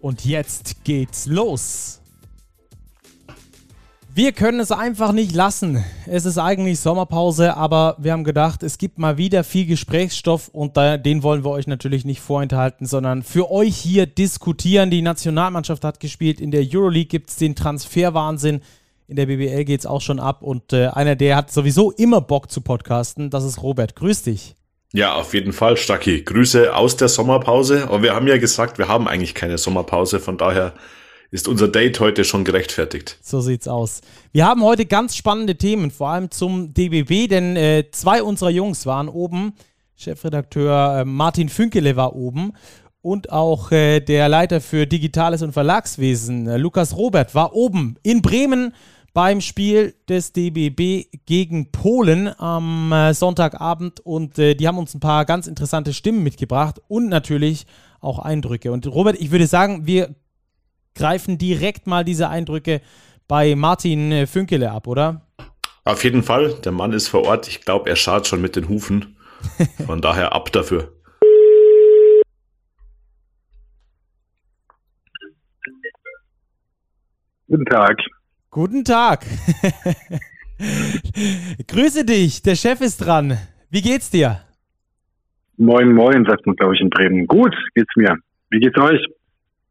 Und jetzt geht's los. Wir können es einfach nicht lassen. Es ist eigentlich Sommerpause, aber wir haben gedacht, es gibt mal wieder viel Gesprächsstoff und den wollen wir euch natürlich nicht vorenthalten, sondern für euch hier diskutieren. Die Nationalmannschaft hat gespielt, in der Euroleague gibt es den Transferwahnsinn, in der BBL geht es auch schon ab und äh, einer, der hat sowieso immer Bock zu podcasten, das ist Robert. Grüß dich. Ja, auf jeden Fall, Stacki. Grüße aus der Sommerpause. Aber wir haben ja gesagt, wir haben eigentlich keine Sommerpause. Von daher ist unser Date heute schon gerechtfertigt. So sieht's aus. Wir haben heute ganz spannende Themen, vor allem zum DBB, denn äh, zwei unserer Jungs waren oben. Chefredakteur äh, Martin Fünkele war oben und auch äh, der Leiter für Digitales und Verlagswesen, äh, Lukas Robert, war oben in Bremen beim Spiel des DBB gegen Polen am äh, Sonntagabend und äh, die haben uns ein paar ganz interessante Stimmen mitgebracht und natürlich auch Eindrücke. Und Robert, ich würde sagen, wir greifen direkt mal diese Eindrücke bei Martin äh, Fünkele ab, oder? Auf jeden Fall, der Mann ist vor Ort. Ich glaube, er schaut schon mit den Hufen. Von daher ab dafür. Guten Tag. Guten Tag. Grüße dich, der Chef ist dran. Wie geht's dir? Moin, moin, sagt man, glaube ich, in Bremen. Gut geht's mir. Wie geht's euch?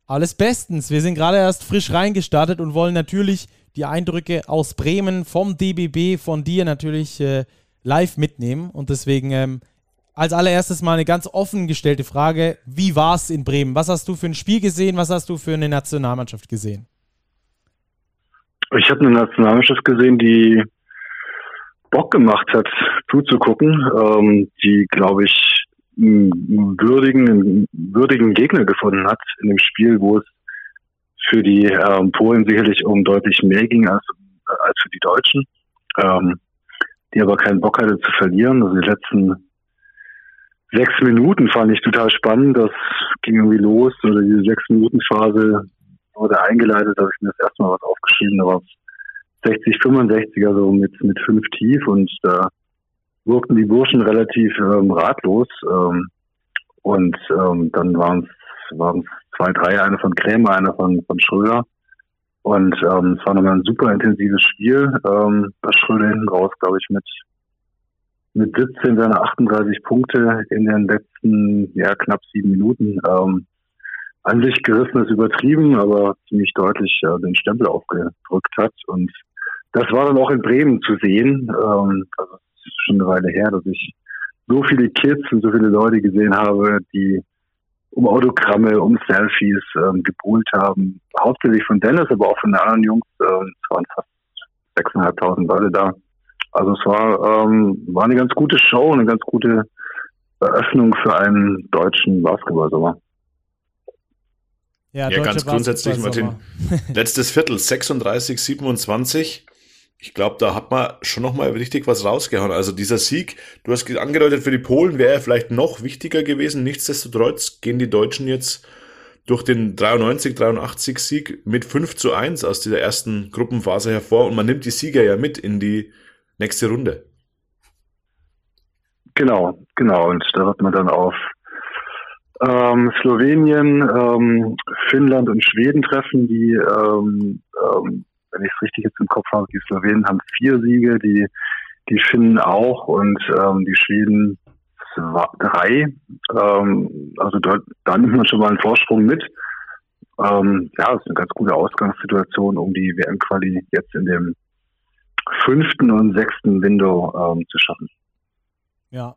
Alles bestens. Wir sind gerade erst frisch reingestartet und wollen natürlich die Eindrücke aus Bremen vom DBB, von dir natürlich äh, live mitnehmen. Und deswegen ähm, als allererstes mal eine ganz offen gestellte Frage. Wie war's in Bremen? Was hast du für ein Spiel gesehen? Was hast du für eine Nationalmannschaft gesehen? Ich habe eine Nationalmannschaft gesehen, die Bock gemacht hat, zuzugucken, ähm, die, glaube ich, einen würdigen, einen würdigen Gegner gefunden hat in dem Spiel, wo es für die ähm, Polen sicherlich um deutlich mehr ging als, als für die Deutschen, ähm, die aber keinen Bock hatte zu verlieren. Also die letzten sechs Minuten fand ich total spannend. Das ging irgendwie los, oder diese sechs Minuten Phase wurde eingeleitet, habe ich mir das erste Mal was aufgeschrieben, da war es 60, 65, also mit, mit fünf tief und da wirkten die Burschen relativ ähm, ratlos. Ähm, und ähm, dann waren es waren zwei, drei, einer von Krämer, einer von, von Schröder. Und ähm, es war nochmal ein super intensives Spiel. Ähm, bei Schröder hinten raus, glaube ich, mit mit 17 seiner 38 Punkte in den letzten ja, knapp sieben Minuten. Ähm, an sich gerissen ist übertrieben, aber ziemlich deutlich äh, den Stempel aufgedrückt hat. Und das war dann auch in Bremen zu sehen. Ähm, also es ist schon eine Weile her, dass ich so viele Kids und so viele Leute gesehen habe, die um Autogramme, um Selfies ähm, gebuhlt haben. Hauptsächlich von Dennis, aber auch von den anderen Jungs. Ähm, es waren fast 6.500 Leute da. Also es war, ähm, war eine ganz gute Show, eine ganz gute Eröffnung für einen deutschen Basketball-Sommer. Ja, ja ganz grundsätzlich, Martin. Letztes Viertel, 36, 27. Ich glaube, da hat man schon nochmal richtig was rausgehauen. Also dieser Sieg, du hast angedeutet, für die Polen wäre er vielleicht noch wichtiger gewesen. Nichtsdestotrotz gehen die Deutschen jetzt durch den 93, 83 Sieg mit 5 zu 1 aus dieser ersten Gruppenphase hervor und man nimmt die Sieger ja mit in die nächste Runde. Genau, genau. Und da wird man dann auf ähm, Slowenien, ähm, Finnland und Schweden treffen, die, ähm, ähm, wenn ich es richtig jetzt im Kopf habe, die Slowenen haben vier Siege, die, die Finnen auch und ähm, die Schweden zwei, drei. Ähm, also dort, da nimmt man schon mal einen Vorsprung mit. Ähm, ja, das ist eine ganz gute Ausgangssituation, um die WM-Quali jetzt in dem fünften und sechsten Window ähm, zu schaffen. Ja,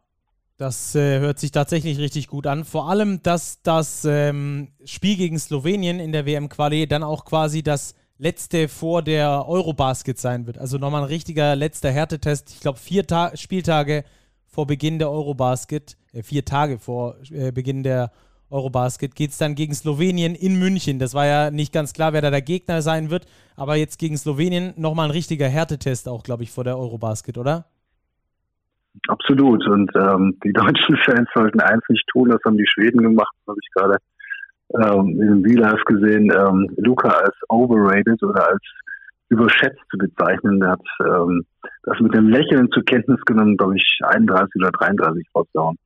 das äh, hört sich tatsächlich richtig gut an. Vor allem, dass das ähm, Spiel gegen Slowenien in der WM-Quali dann auch quasi das letzte vor der Eurobasket sein wird. Also nochmal ein richtiger letzter Härtetest. Ich glaube, vier Ta Spieltage vor Beginn der Eurobasket, äh, vier Tage vor äh, Beginn der Eurobasket geht es dann gegen Slowenien in München. Das war ja nicht ganz klar, wer da der Gegner sein wird, aber jetzt gegen Slowenien nochmal ein richtiger Härtetest auch, glaube ich, vor der Eurobasket, oder? Absolut. Und ähm, die deutschen Fans sollten eins nicht tun, das haben die Schweden gemacht, habe ich gerade ähm, in V-Live gesehen, ähm, Luca als overrated oder als überschätzt zu bezeichnen. Der hat ähm, das mit dem Lächeln zur Kenntnis genommen, glaube ich, 31 oder 33 rausgehauen.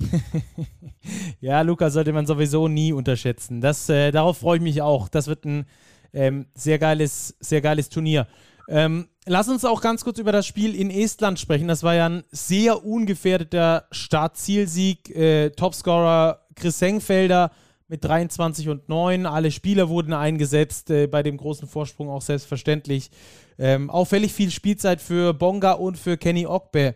ja, Luca sollte man sowieso nie unterschätzen. Das, äh, darauf freue ich mich auch. Das wird ein ähm, sehr, geiles, sehr geiles Turnier. Ähm, lass uns auch ganz kurz über das Spiel in Estland sprechen. Das war ja ein sehr ungefährdeter Startzielsieg. Äh, Topscorer Chris Sengfelder mit 23 und 9. Alle Spieler wurden eingesetzt, äh, bei dem großen Vorsprung auch selbstverständlich. Ähm, auffällig viel Spielzeit für Bonga und für Kenny Ogbe.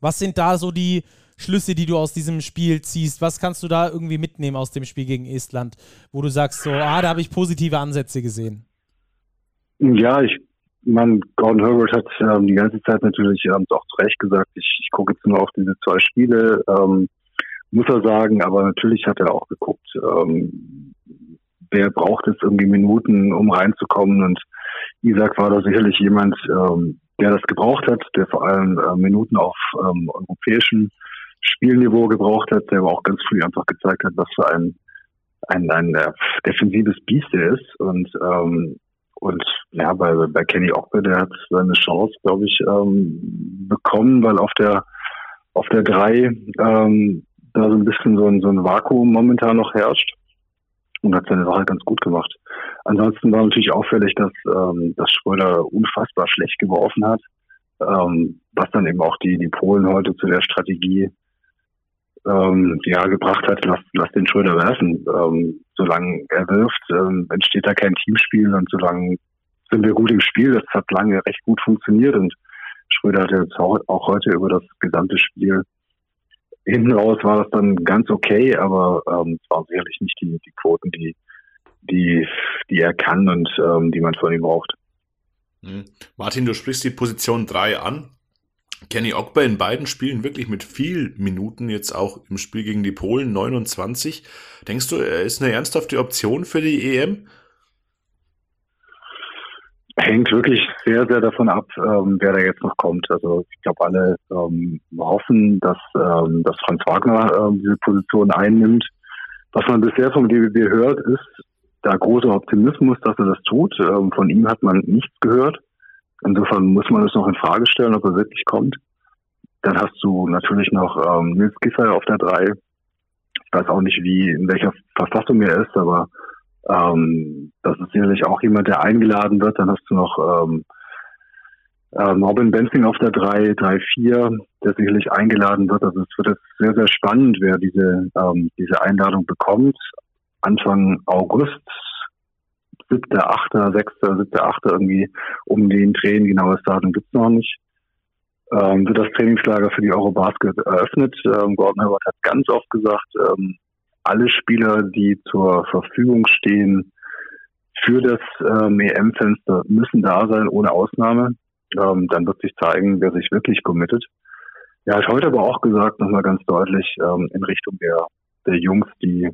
Was sind da so die Schlüsse, die du aus diesem Spiel ziehst? Was kannst du da irgendwie mitnehmen aus dem Spiel gegen Estland, wo du sagst, so, ah, da habe ich positive Ansätze gesehen? Ja, ich man, Gordon Herbert hat ähm, die ganze Zeit natürlich ähm, auch zu Recht gesagt, ich, ich gucke jetzt nur auf diese zwei Spiele, ähm, muss er sagen, aber natürlich hat er auch geguckt, ähm, wer braucht jetzt irgendwie Minuten, um reinzukommen? Und Isaac war da sicherlich jemand, ähm, der das gebraucht hat, der vor allem äh, Minuten auf ähm, europäischem Spielniveau gebraucht hat, der aber auch ganz früh einfach gezeigt hat, was für ein ein, ein äh, defensives Biest ist. Und ähm, und ja, bei, bei Kenny Ogbe, der hat seine Chance, glaube ich, ähm, bekommen, weil auf der auf der drei ähm, da so ein bisschen so ein, so ein Vakuum momentan noch herrscht und hat seine Sache ganz gut gemacht. Ansonsten war natürlich auffällig, dass, ähm, dass Schröder unfassbar schlecht geworfen hat, ähm, was dann eben auch die, die Polen heute zu der Strategie ähm, ja, gebracht hat, lass, lass den Schröder werfen. Ähm, solange er wirft, ähm, entsteht da kein Teamspiel und solange sind wir gut im Spiel. Das hat lange recht gut funktioniert und Schröder hat jetzt auch, auch heute über das gesamte Spiel hinten raus war das dann ganz okay, aber ähm, es waren sicherlich nicht die, die Quoten, die, die, die er kann und ähm, die man von ihm braucht. Hm. Martin, du sprichst die Position 3 an. Kenny Ogba in beiden Spielen wirklich mit viel Minuten, jetzt auch im Spiel gegen die Polen 29. Denkst du, er ist eine ernsthafte Option für die EM? hängt wirklich sehr, sehr davon ab, ähm, wer da jetzt noch kommt. Also ich glaube, alle ähm, hoffen, dass, ähm, dass Franz Wagner ähm, diese Position einnimmt. Was man bisher vom DBB hört, ist der große Optimismus, dass er das tut. Ähm, von ihm hat man nichts gehört. Insofern muss man es noch in Frage stellen, ob er wirklich kommt. Dann hast du natürlich noch ähm, Nils Gisser auf der 3. Ich weiß auch nicht, wie, in welcher Verfassung er ist, aber ähm, das ist sicherlich auch jemand, der eingeladen wird. Dann hast du noch ähm, ähm, Robin Benzing auf der 3, 3, 4, der sicherlich eingeladen wird. Also es wird jetzt sehr, sehr spannend, wer diese, ähm, diese Einladung bekommt. Anfang August, 7., 8., 6., 7., 8. irgendwie um den Drehen, genaues Datum gibt's noch nicht. Ähm, wird das Trainingslager für die Eurobasket eröffnet. Ähm, Gordon Herbert hat ganz oft gesagt, ähm, alle Spieler, die zur Verfügung stehen für das ähm, EM-Fenster, müssen da sein, ohne Ausnahme. Ähm, dann wird sich zeigen, wer sich wirklich committet. Er hat heute aber auch gesagt, nochmal ganz deutlich, ähm, in Richtung der, der Jungs, die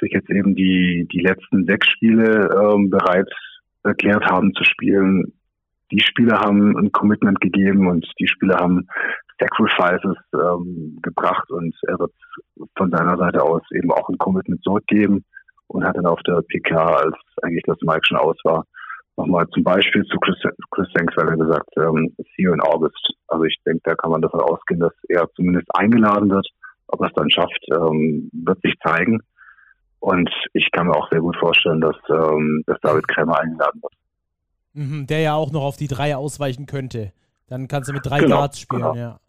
sich jetzt eben die, die letzten sechs Spiele ähm, bereit erklärt haben zu spielen. Die Spieler haben ein Commitment gegeben und die Spieler haben Sacrifices ähm, gebracht und er wird von seiner Seite aus eben auch ein Commitment zurückgeben und hat dann auf der PK, als eigentlich das Mike schon aus war, nochmal zum Beispiel zu Chris, Chris gesagt, ähm, see you in August. Also ich denke, da kann man davon ausgehen, dass er zumindest eingeladen wird. Ob er es dann schafft, ähm, wird sich zeigen. Und ich kann mir auch sehr gut vorstellen, dass, ähm, dass David Krämer eingeladen wird. Mhm, der ja auch noch auf die drei ausweichen könnte. Dann kannst du mit drei genau, Guards spielen, genau. ja.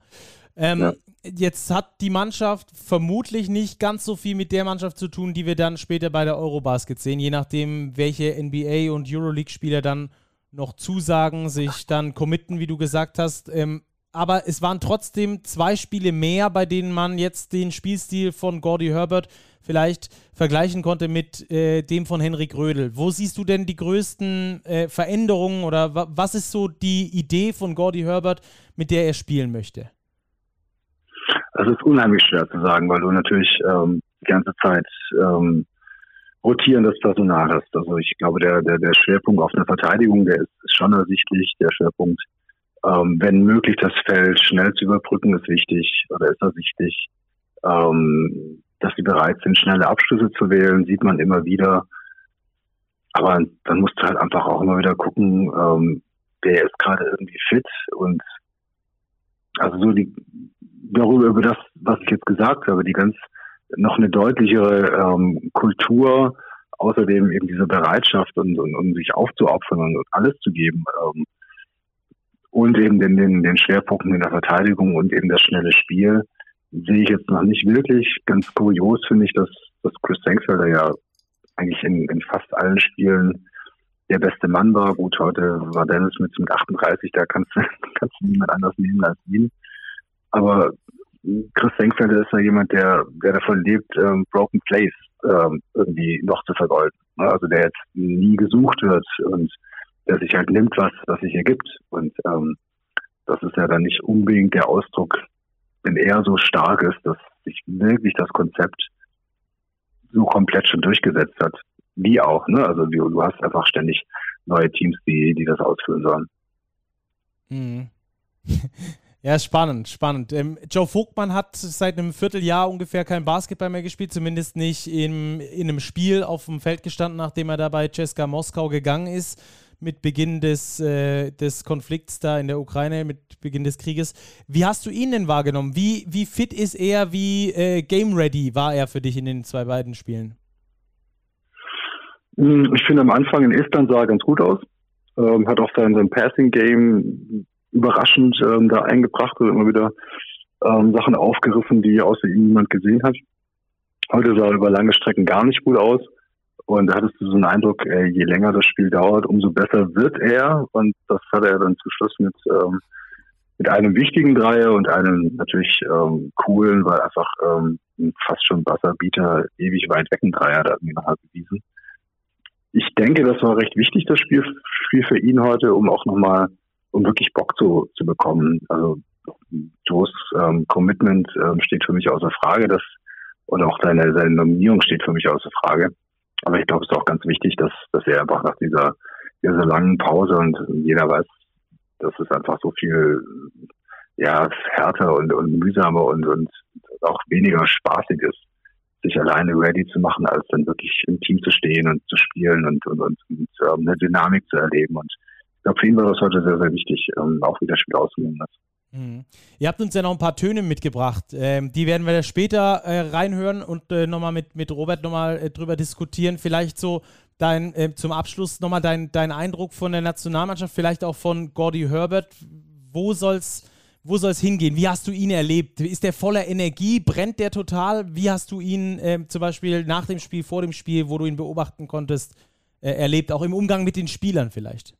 Ähm, ja. Jetzt hat die Mannschaft vermutlich nicht ganz so viel mit der Mannschaft zu tun, die wir dann später bei der Eurobasket sehen, je nachdem, welche NBA- und Euroleague-Spieler dann noch zusagen, sich dann committen, wie du gesagt hast. Ähm, aber es waren trotzdem zwei Spiele mehr, bei denen man jetzt den Spielstil von Gordy Herbert vielleicht vergleichen konnte mit äh, dem von Henrik Rödel. Wo siehst du denn die größten äh, Veränderungen oder was ist so die Idee von Gordy Herbert, mit der er spielen möchte? Das ist unheimlich schwer zu sagen, weil du natürlich ähm, die ganze Zeit ähm, rotierendes Personal hast. Also ich glaube, der, der, der Schwerpunkt auf der Verteidigung, der ist, ist schon ersichtlich. Der Schwerpunkt, ähm, wenn möglich, das Feld schnell zu überbrücken, ist wichtig oder ist ersichtlich. Ähm, dass sie bereit sind, schnelle Abschlüsse zu wählen, sieht man immer wieder. Aber dann musst du halt einfach auch immer wieder gucken, ähm, wer ist gerade irgendwie fit und also so die darüber über das, was ich jetzt gesagt habe, die ganz noch eine deutlichere ähm, Kultur, außerdem eben diese Bereitschaft und, und, und sich aufzuopfern und, und alles zu geben ähm, und eben den, den, den Schwerpunkten in der Verteidigung und eben das schnelle Spiel sehe ich jetzt noch nicht wirklich. Ganz kurios finde ich, dass, dass Chris Senkfelder ja eigentlich in, in fast allen Spielen der beste Mann war. Gut, heute war Dennis mit, mit 38, da kannst du, kannst du niemand anders nehmen als ihn. Aber Chris Senkfelder ist ja jemand, der, der davon lebt, ähm, Broken Place ähm, irgendwie noch zu vergolden. Also der jetzt nie gesucht wird und der sich halt nimmt, was, was sich ergibt. Und ähm, das ist ja dann nicht unbedingt der Ausdruck, wenn er so stark ist, dass sich wirklich das Konzept so komplett schon durchgesetzt hat. Wie auch, ne? Also du, du hast einfach ständig neue Teams, die, die das ausführen sollen. Mhm. Ja, spannend, spannend. Ähm, Joe Vogtmann hat seit einem Vierteljahr ungefähr kein Basketball mehr gespielt, zumindest nicht im, in einem Spiel auf dem Feld gestanden, nachdem er da bei Ceska Moskau gegangen ist, mit Beginn des, äh, des Konflikts da in der Ukraine, mit Beginn des Krieges. Wie hast du ihn denn wahrgenommen? Wie, wie fit ist er, wie äh, game ready war er für dich in den zwei beiden Spielen? Hm, ich finde am Anfang in Estland sah er ganz gut aus. Ähm, hat auch sein, sein Passing-Game überraschend ähm, da eingebracht und immer wieder ähm, Sachen aufgerissen, die außer ihm niemand gesehen hat. Heute sah er über lange Strecken gar nicht gut aus. Und da hattest du so einen Eindruck, äh, je länger das Spiel dauert, umso besser wird er. Und das hat er dann zum Schluss mit, ähm, mit einem wichtigen Dreier und einem natürlich ähm, coolen, weil einfach ähm, fast schon Wasserbieter ewig weit weg ein Dreier da irgendwie nochmal bewiesen. Ich denke, das war recht wichtig, das Spiel, Spiel für ihn heute, um auch nochmal um wirklich Bock zu, zu bekommen. Also Joes ähm, Commitment ähm, steht für mich außer Frage, das und auch seine, seine Nominierung steht für mich außer Frage. Aber ich glaube, es ist auch ganz wichtig, dass, dass er einfach nach dieser, dieser langen Pause und jeder weiß, dass es einfach so viel ja, härter und, und mühsamer und, und auch weniger spaßig ist, sich alleine ready zu machen, als dann wirklich im Team zu stehen und zu spielen und, und, und, und ähm, eine Dynamik zu erleben. Und ich glaube, für ihn war das heute sehr, sehr wichtig, ähm, auch wie das Spiel ausgegangen. Mhm. Ihr habt uns ja noch ein paar Töne mitgebracht. Ähm, die werden wir später äh, reinhören und äh, nochmal mit, mit Robert nochmal äh, drüber diskutieren. Vielleicht so dein, äh, zum Abschluss nochmal dein, dein Eindruck von der Nationalmannschaft, vielleicht auch von Gordy Herbert. Wo soll's, wo soll's hingehen? Wie hast du ihn erlebt? Ist der voller Energie? Brennt der total? Wie hast du ihn äh, zum Beispiel nach dem Spiel, vor dem Spiel, wo du ihn beobachten konntest, äh, erlebt? Auch im Umgang mit den Spielern vielleicht?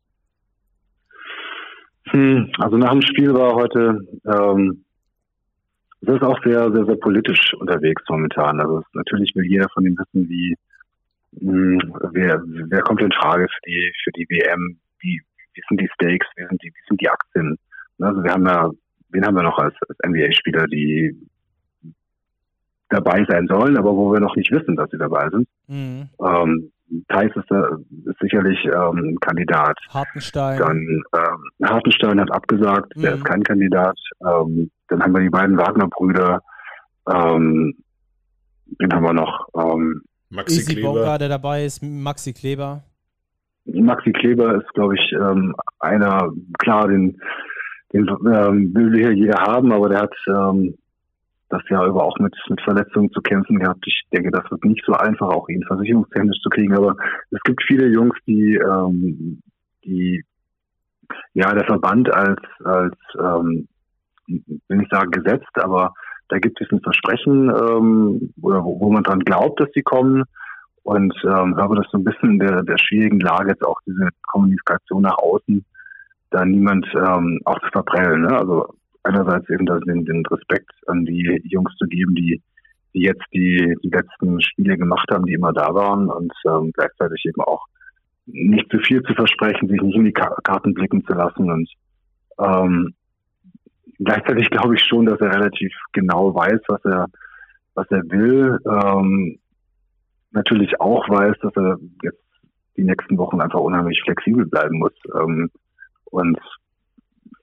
Hm, also nach dem Spiel war heute, ähm, das ist auch sehr, sehr, sehr politisch unterwegs momentan. Also natürlich will jeder von ihm wissen, wie, mh, hm, wer, wer kommt in Frage für die, für die WM, wie, wie sind die Stakes, wie sind die, wie sind die Aktien. Also wir haben ja, wen haben wir noch als, als NBA-Spieler, die dabei sein sollen, aber wo wir noch nicht wissen, dass sie dabei sind. Mhm. Ähm, Thais ist, ist sicherlich ähm, Kandidat. Hartenstein. Dann ähm, Hartenstein hat abgesagt, mhm. der ist kein Kandidat. Ähm, dann haben wir die beiden Wagner-Brüder. Ähm, den haben wir noch. Ähm, Maxi Easy Kleber. Bonga, der dabei ist, Maxi Kleber. Maxi Kleber ist, glaube ich, ähm, einer, klar, den, den ähm, will hier jeder haben, aber der hat ähm, das Jahr über auch mit, mit Verletzungen zu kämpfen gehabt. Ich denke, das wird nicht so einfach, auch ihn versicherungstechnisch zu kriegen. Aber es gibt viele Jungs, die, ähm, die ja der Verband als, als ähm, will ich sagen, gesetzt, aber da gibt es ein Versprechen, ähm, oder wo, wo man dran glaubt, dass sie kommen. Und ähm, habe das so ein bisschen in der, der schwierigen Lage, jetzt auch diese Kommunikation nach außen, da niemand ähm, auch zu verprellen. Ne? Also einerseits eben den, den Respekt an die Jungs zu geben, die, die jetzt die, die letzten Spiele gemacht haben, die immer da waren und ähm, gleichzeitig eben auch nicht zu viel zu versprechen, sich nicht in die Karten blicken zu lassen und ähm, gleichzeitig glaube ich schon, dass er relativ genau weiß, was er was er will, ähm, natürlich auch weiß, dass er jetzt die nächsten Wochen einfach unheimlich flexibel bleiben muss ähm, und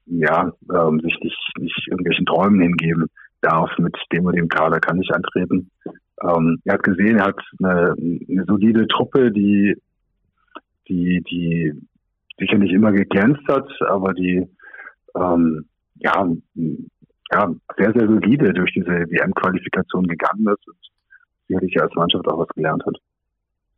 ja, ähm, sich nicht, nicht irgendwelchen Träumen hingeben darf, mit dem und dem Kader kann ich antreten. Ähm, er hat gesehen, er hat eine, eine solide Truppe, die, die, die sicher nicht immer geglänzt hat, aber die ähm, ja, ja, sehr, sehr solide durch diese WM-Qualifikation gegangen ist und sicherlich als Mannschaft auch was gelernt hat.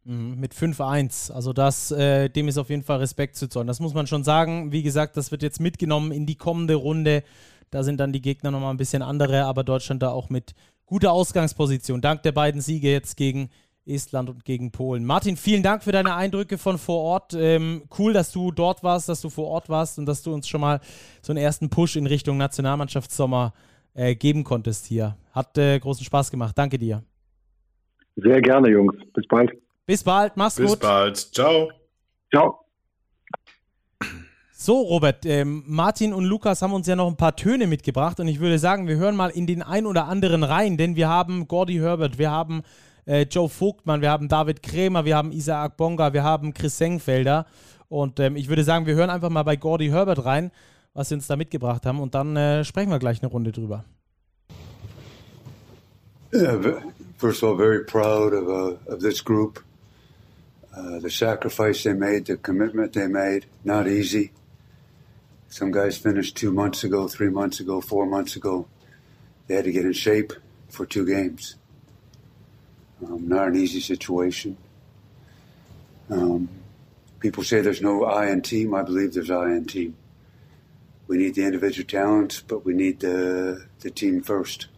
Mhm, mit 5-1. Also das, äh, dem ist auf jeden Fall Respekt zu zollen. Das muss man schon sagen. Wie gesagt, das wird jetzt mitgenommen in die kommende Runde. Da sind dann die Gegner nochmal ein bisschen andere, aber Deutschland da auch mit guter Ausgangsposition. Dank der beiden Siege jetzt gegen Estland und gegen Polen. Martin, vielen Dank für deine Eindrücke von vor Ort. Ähm, cool, dass du dort warst, dass du vor Ort warst und dass du uns schon mal so einen ersten Push in Richtung Nationalmannschaftssommer äh, geben konntest hier. Hat äh, großen Spaß gemacht. Danke dir. Sehr gerne, Jungs. Bis bald. Bis bald. Mach's Bis gut. Bis bald. Ciao. Ciao. So, Robert, ähm, Martin und Lukas haben uns ja noch ein paar Töne mitgebracht und ich würde sagen, wir hören mal in den ein oder anderen rein, denn wir haben Gordy Herbert, wir haben äh, Joe Vogtmann, wir haben David Krämer, wir haben Isaac Bonga, wir haben Chris Sengfelder. Und ähm, ich würde sagen, wir hören einfach mal bei Gordy Herbert rein, was sie uns da mitgebracht haben. Und dann äh, sprechen wir gleich eine Runde drüber. Yeah, first of all, very proud of, uh, of this group. Uh, the sacrifice they made, the commitment they made, not easy. Some guys finished two months ago, three months ago, four months ago. They had to get in shape for two games. Um, not an easy situation. Um, people say there's no I in team. I believe there's I in team. We need the individual talent, but we need the the team first.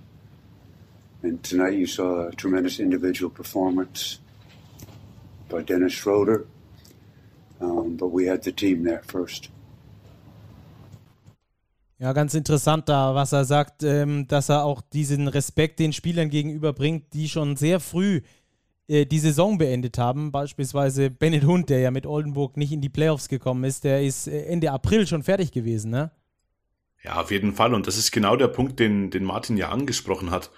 And tonight you saw a tremendous individual performance by Dennis Schroeder, um, but we had the team there first. Ja, ganz interessant da, was er sagt, ähm, dass er auch diesen Respekt den Spielern gegenüberbringt, die schon sehr früh äh, die Saison beendet haben. Beispielsweise Bennett Hund, der ja mit Oldenburg nicht in die Playoffs gekommen ist, der ist äh, Ende April schon fertig gewesen, ne? Ja, auf jeden Fall. Und das ist genau der Punkt, den, den Martin ja angesprochen hat.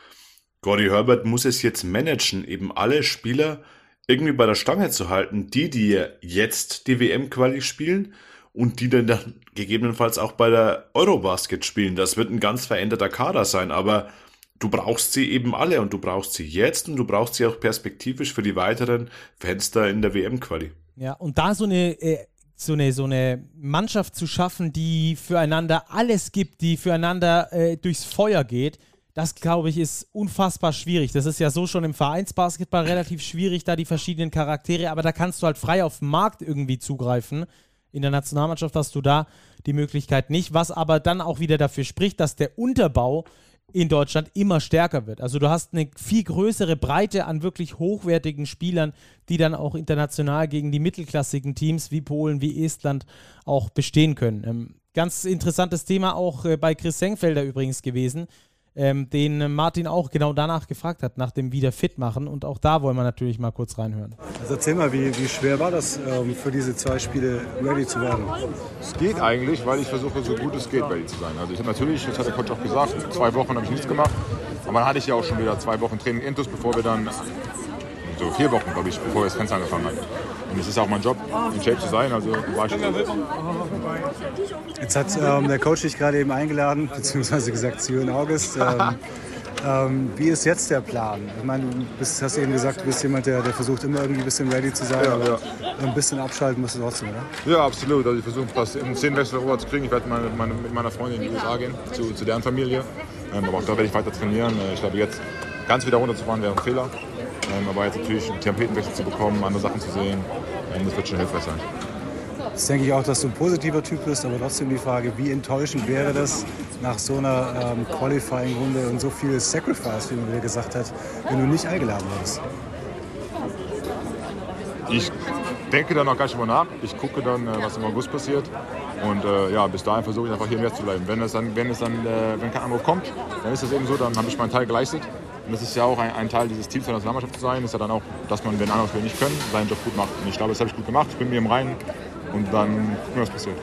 Gordy Herbert muss es jetzt managen, eben alle Spieler irgendwie bei der Stange zu halten, die, die jetzt die WM-Quali spielen und die dann, dann gegebenenfalls auch bei der Eurobasket spielen. Das wird ein ganz veränderter Kader sein, aber du brauchst sie eben alle und du brauchst sie jetzt und du brauchst sie auch perspektivisch für die weiteren Fenster in der WM-Quali. Ja, und da so eine, äh, so, eine, so eine Mannschaft zu schaffen, die füreinander alles gibt, die füreinander äh, durchs Feuer geht, das glaube ich ist unfassbar schwierig. Das ist ja so schon im Vereinsbasketball relativ schwierig, da die verschiedenen Charaktere, aber da kannst du halt frei auf den Markt irgendwie zugreifen. In der Nationalmannschaft hast du da die Möglichkeit nicht, was aber dann auch wieder dafür spricht, dass der Unterbau in Deutschland immer stärker wird. Also du hast eine viel größere Breite an wirklich hochwertigen Spielern, die dann auch international gegen die mittelklassigen Teams wie Polen, wie Estland auch bestehen können. Ähm, ganz interessantes Thema auch äh, bei Chris Sengfelder übrigens gewesen ähm, den Martin auch genau danach gefragt hat, nach dem Wiederfitmachen. Und auch da wollen wir natürlich mal kurz reinhören. Also erzähl mal, wie, wie schwer war das ähm, für diese zwei Spiele ready zu werden? Es geht eigentlich, weil ich versuche, so gut es geht, ready zu sein. Also ich habe natürlich, das hat der Coach auch gesagt, zwei Wochen habe ich nichts gemacht. Aber dann hatte ich ja auch schon wieder zwei Wochen Training intus, bevor wir dann, so vier Wochen, glaube ich, bevor wir das Fenster angefangen haben. Und es ist auch mein Job, in Shape zu sein, also war ich Jetzt hat ähm, der Coach dich gerade eben eingeladen, beziehungsweise gesagt, see you in August. Ähm, ähm, wie ist jetzt der Plan? Ich meine, du bist, hast eben gesagt, du bist jemand, der, der versucht immer irgendwie ein bisschen ready zu sein, Ja, aber ja. ein bisschen abschalten musst du trotzdem, oder? Ja, absolut. Also ich versuche das im Zehnwechsel rüber zu kriegen. Ich werde meine, meine, mit meiner Freundin in die USA gehen, zu, zu deren Familie. Ähm, aber auch da werde ich weiter trainieren. Äh, Ich glaube, jetzt ganz wieder runterzufahren wäre ein Fehler. Ähm, aber jetzt natürlich einen Tapetenwechsel zu bekommen, andere Sachen zu sehen, ähm, das wird schon hilfreich sein. Jetzt denke ich auch, dass du ein positiver Typ bist, aber trotzdem die Frage, wie enttäuschend wäre das nach so einer ähm, Qualifying-Runde und so viel Sacrifice, wie man dir gesagt hat, wenn du nicht eingeladen wurdest? Ich denke da noch gar nicht drüber nach. Ich gucke dann, äh, was im August passiert. Und äh, ja, bis dahin versuche ich einfach hier mehr zu bleiben. Wenn es dann, wenn es dann, äh, wenn kein Anruf kommt, dann ist das eben so, dann habe ich meinen Teil geleistet. Und das ist ja auch ein, ein Teil dieses Teams der Nationalmannschaft zu sein, ist ja dann auch, dass man, wenn andere Spieler nicht können, seinen Job gut macht. Und ich glaube, das habe ich gut gemacht. Ich bin mir im Reinen und dann gucken wir, was passiert.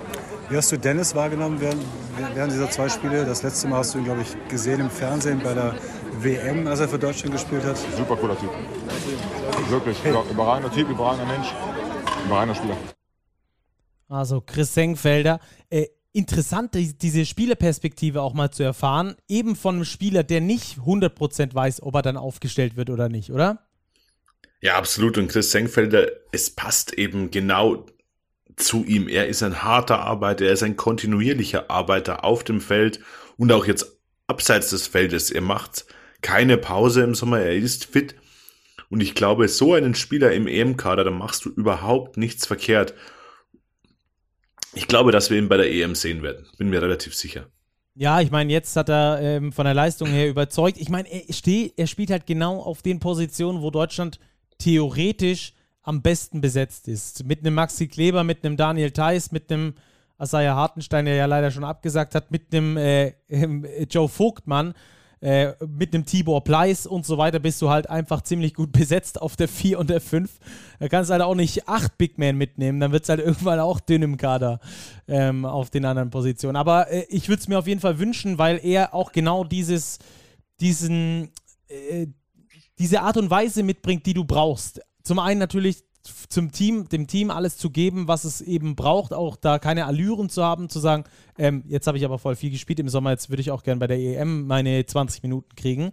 Wie hast du Dennis wahrgenommen während, während dieser zwei Spiele? Das letzte Mal hast du ihn, glaube ich, gesehen im Fernsehen bei der WM, als er für Deutschland gespielt hat? Super cooler Typ. Wirklich, überragender Typ, überragender Mensch, überragender Spieler. Also Chris Senkfelder. Äh, interessant, diese Spielerperspektive auch mal zu erfahren, eben von einem Spieler, der nicht 100% weiß, ob er dann aufgestellt wird oder nicht, oder? Ja, absolut. Und Chris Senkfelder, es passt eben genau zu ihm. Er ist ein harter Arbeiter, er ist ein kontinuierlicher Arbeiter auf dem Feld und auch jetzt abseits des Feldes. Er macht keine Pause im Sommer, er ist fit. Und ich glaube, so einen Spieler im EM-Kader, da machst du überhaupt nichts verkehrt. Ich glaube, dass wir ihn bei der EM sehen werden. Bin mir relativ sicher. Ja, ich meine, jetzt hat er ähm, von der Leistung her überzeugt. Ich meine, er, er spielt halt genau auf den Positionen, wo Deutschland theoretisch am besten besetzt ist. Mit einem Maxi Kleber, mit einem Daniel Theiss, mit einem Asaya Hartenstein, der ja leider schon abgesagt hat, mit einem äh, äh, Joe Vogtmann, äh, mit einem Tibor Pleiss und so weiter bist du halt einfach ziemlich gut besetzt auf der 4 und der 5. Da kannst du halt auch nicht 8 Big Men mitnehmen, dann wird es halt irgendwann auch dünn im Kader ähm, auf den anderen Positionen. Aber äh, ich würde es mir auf jeden Fall wünschen, weil er auch genau dieses, diesen, äh, diese Art und Weise mitbringt, die du brauchst. Zum einen natürlich zum Team, dem Team alles zu geben, was es eben braucht, auch da keine Allüren zu haben, zu sagen, ähm, jetzt habe ich aber voll viel gespielt im Sommer, jetzt würde ich auch gerne bei der EM meine 20 Minuten kriegen.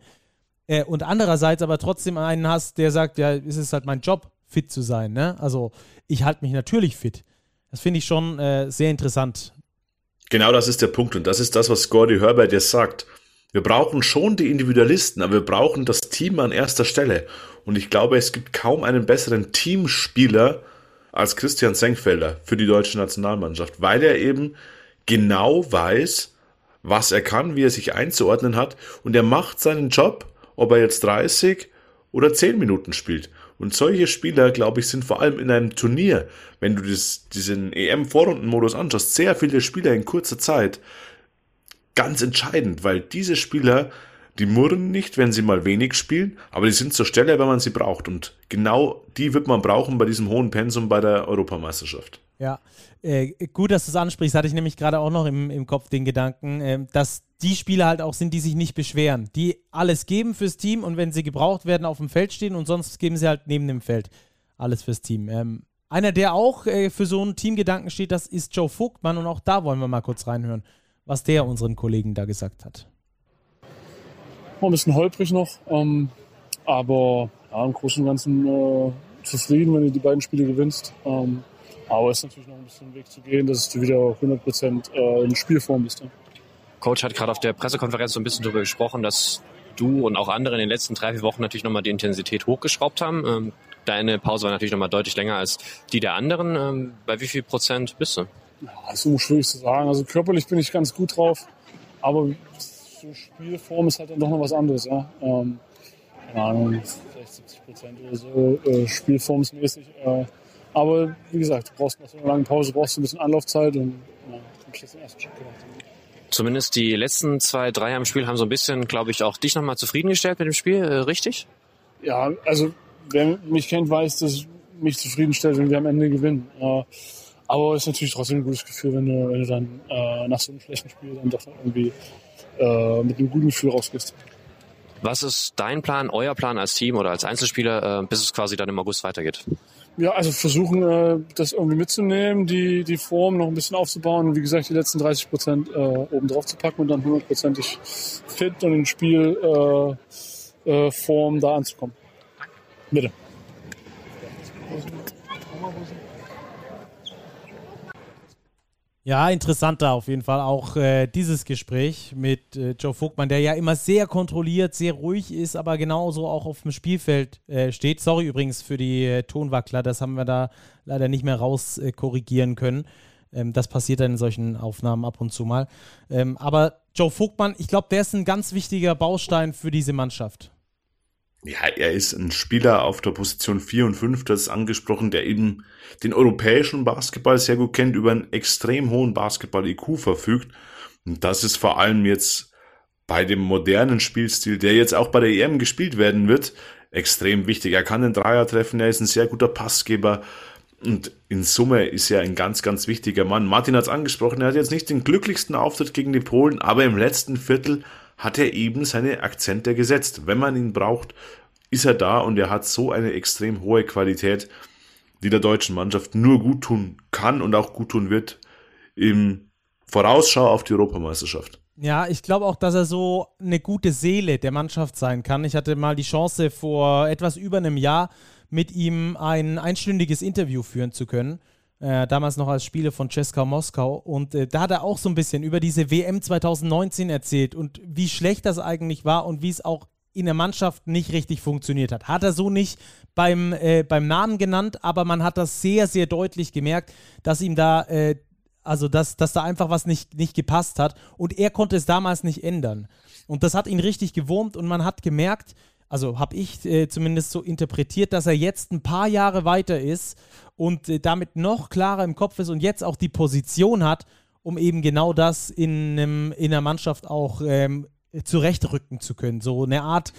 Äh, und andererseits aber trotzdem einen hast, der sagt, ja, es ist halt mein Job, fit zu sein. Ne? Also ich halte mich natürlich fit. Das finde ich schon äh, sehr interessant. Genau das ist der Punkt und das ist das, was Gordy Herbert jetzt sagt. Wir brauchen schon die Individualisten, aber wir brauchen das Team an erster Stelle. Und ich glaube, es gibt kaum einen besseren Teamspieler als Christian Senkfelder für die deutsche Nationalmannschaft, weil er eben genau weiß, was er kann, wie er sich einzuordnen hat. Und er macht seinen Job, ob er jetzt 30 oder 10 Minuten spielt. Und solche Spieler, glaube ich, sind vor allem in einem Turnier, wenn du das, diesen EM-Vorrundenmodus anschaust, sehr viele Spieler in kurzer Zeit, ganz entscheidend, weil diese Spieler, die murren nicht, wenn sie mal wenig spielen, aber die sind zur Stelle, wenn man sie braucht. Und genau die wird man brauchen bei diesem hohen Pensum bei der Europameisterschaft. Ja, äh, gut, dass du es ansprichst, hatte ich nämlich gerade auch noch im, im Kopf den Gedanken, äh, dass die Spieler halt auch sind, die sich nicht beschweren, die alles geben fürs Team und wenn sie gebraucht werden, auf dem Feld stehen und sonst geben sie halt neben dem Feld alles fürs Team. Ähm, einer, der auch äh, für so einen Teamgedanken steht, das ist Joe Vogtmann und auch da wollen wir mal kurz reinhören was der unseren Kollegen da gesagt hat. War ein bisschen holprig noch, ähm, aber ja, im Großen und Ganzen äh, zufrieden, wenn du die beiden Spiele gewinnst. Ähm, aber es ist natürlich noch ein bisschen Weg zu gehen, dass du wieder 100% äh, in Spielform bist. Ja. Coach hat gerade auf der Pressekonferenz so ein bisschen darüber gesprochen, dass du und auch andere in den letzten drei, vier Wochen natürlich nochmal die Intensität hochgeschraubt haben. Ähm, deine Pause war natürlich nochmal deutlich länger als die der anderen. Ähm, bei wie viel Prozent bist du? Ja, ist immer schwierig zu sagen. Also körperlich bin ich ganz gut drauf, aber so Spielform ist halt dann doch noch was anderes. Ja? Ähm, keine Ahnung, vielleicht 70 Prozent oder so äh, spielformsmäßig. Äh, aber wie gesagt, du brauchst nach so einer langen Pause brauchst du ein bisschen Anlaufzeit und ja, hab ich jetzt den ersten Schritt gemacht. Zumindest die letzten zwei, drei im Spiel haben so ein bisschen, glaube ich, auch dich nochmal zufriedengestellt mit dem Spiel, äh, richtig? Ja, also wer mich kennt, weiß, dass mich zufriedenstellt, wenn wir am Ende gewinnen. Äh, aber es ist natürlich trotzdem ein gutes Gefühl, wenn du, wenn du dann äh, nach so einem schlechten Spiel dann doch irgendwie äh, mit einem guten Gefühl rausgehst. Was ist dein Plan, euer Plan als Team oder als Einzelspieler, äh, bis es quasi dann im August weitergeht? Ja, also versuchen, äh, das irgendwie mitzunehmen, die, die Form noch ein bisschen aufzubauen und wie gesagt, die letzten 30 Prozent äh, oben drauf zu packen und dann hundertprozentig fit und in Spielform äh, äh, Form da anzukommen. Bitte. Ja, interessanter auf jeden Fall auch äh, dieses Gespräch mit äh, Joe Vogtmann, der ja immer sehr kontrolliert, sehr ruhig ist, aber genauso auch auf dem Spielfeld äh, steht. Sorry übrigens für die äh, Tonwackler, das haben wir da leider nicht mehr raus äh, korrigieren können. Ähm, das passiert dann in solchen Aufnahmen ab und zu mal. Ähm, aber Joe Vogtmann, ich glaube, der ist ein ganz wichtiger Baustein für diese Mannschaft. Ja, er ist ein Spieler auf der Position 4 und 5, das ist angesprochen, der eben den europäischen Basketball sehr gut kennt, über einen extrem hohen Basketball-IQ verfügt. Und das ist vor allem jetzt bei dem modernen Spielstil, der jetzt auch bei der EM gespielt werden wird, extrem wichtig. Er kann den Dreier treffen, er ist ein sehr guter Passgeber. Und in Summe ist er ein ganz, ganz wichtiger Mann. Martin hat es angesprochen, er hat jetzt nicht den glücklichsten Auftritt gegen die Polen, aber im letzten Viertel hat er eben seine Akzente gesetzt. Wenn man ihn braucht, ist er da und er hat so eine extrem hohe Qualität, die der deutschen Mannschaft nur gut tun kann und auch gut tun wird im Vorausschau auf die Europameisterschaft. Ja, ich glaube auch, dass er so eine gute Seele der Mannschaft sein kann. Ich hatte mal die Chance, vor etwas über einem Jahr mit ihm ein einstündiges Interview führen zu können. Äh, damals noch als Spieler von Cesca Moskau. Und äh, da hat er auch so ein bisschen über diese WM 2019 erzählt und wie schlecht das eigentlich war und wie es auch in der Mannschaft nicht richtig funktioniert hat. Hat er so nicht beim, äh, beim Namen genannt, aber man hat das sehr, sehr deutlich gemerkt, dass ihm da, äh, also dass, dass da einfach was nicht, nicht gepasst hat und er konnte es damals nicht ändern. Und das hat ihn richtig gewurmt und man hat gemerkt, also habe ich äh, zumindest so interpretiert, dass er jetzt ein paar Jahre weiter ist und äh, damit noch klarer im Kopf ist und jetzt auch die Position hat, um eben genau das in, einem, in einer Mannschaft auch ähm, zurechtrücken zu können. So eine Art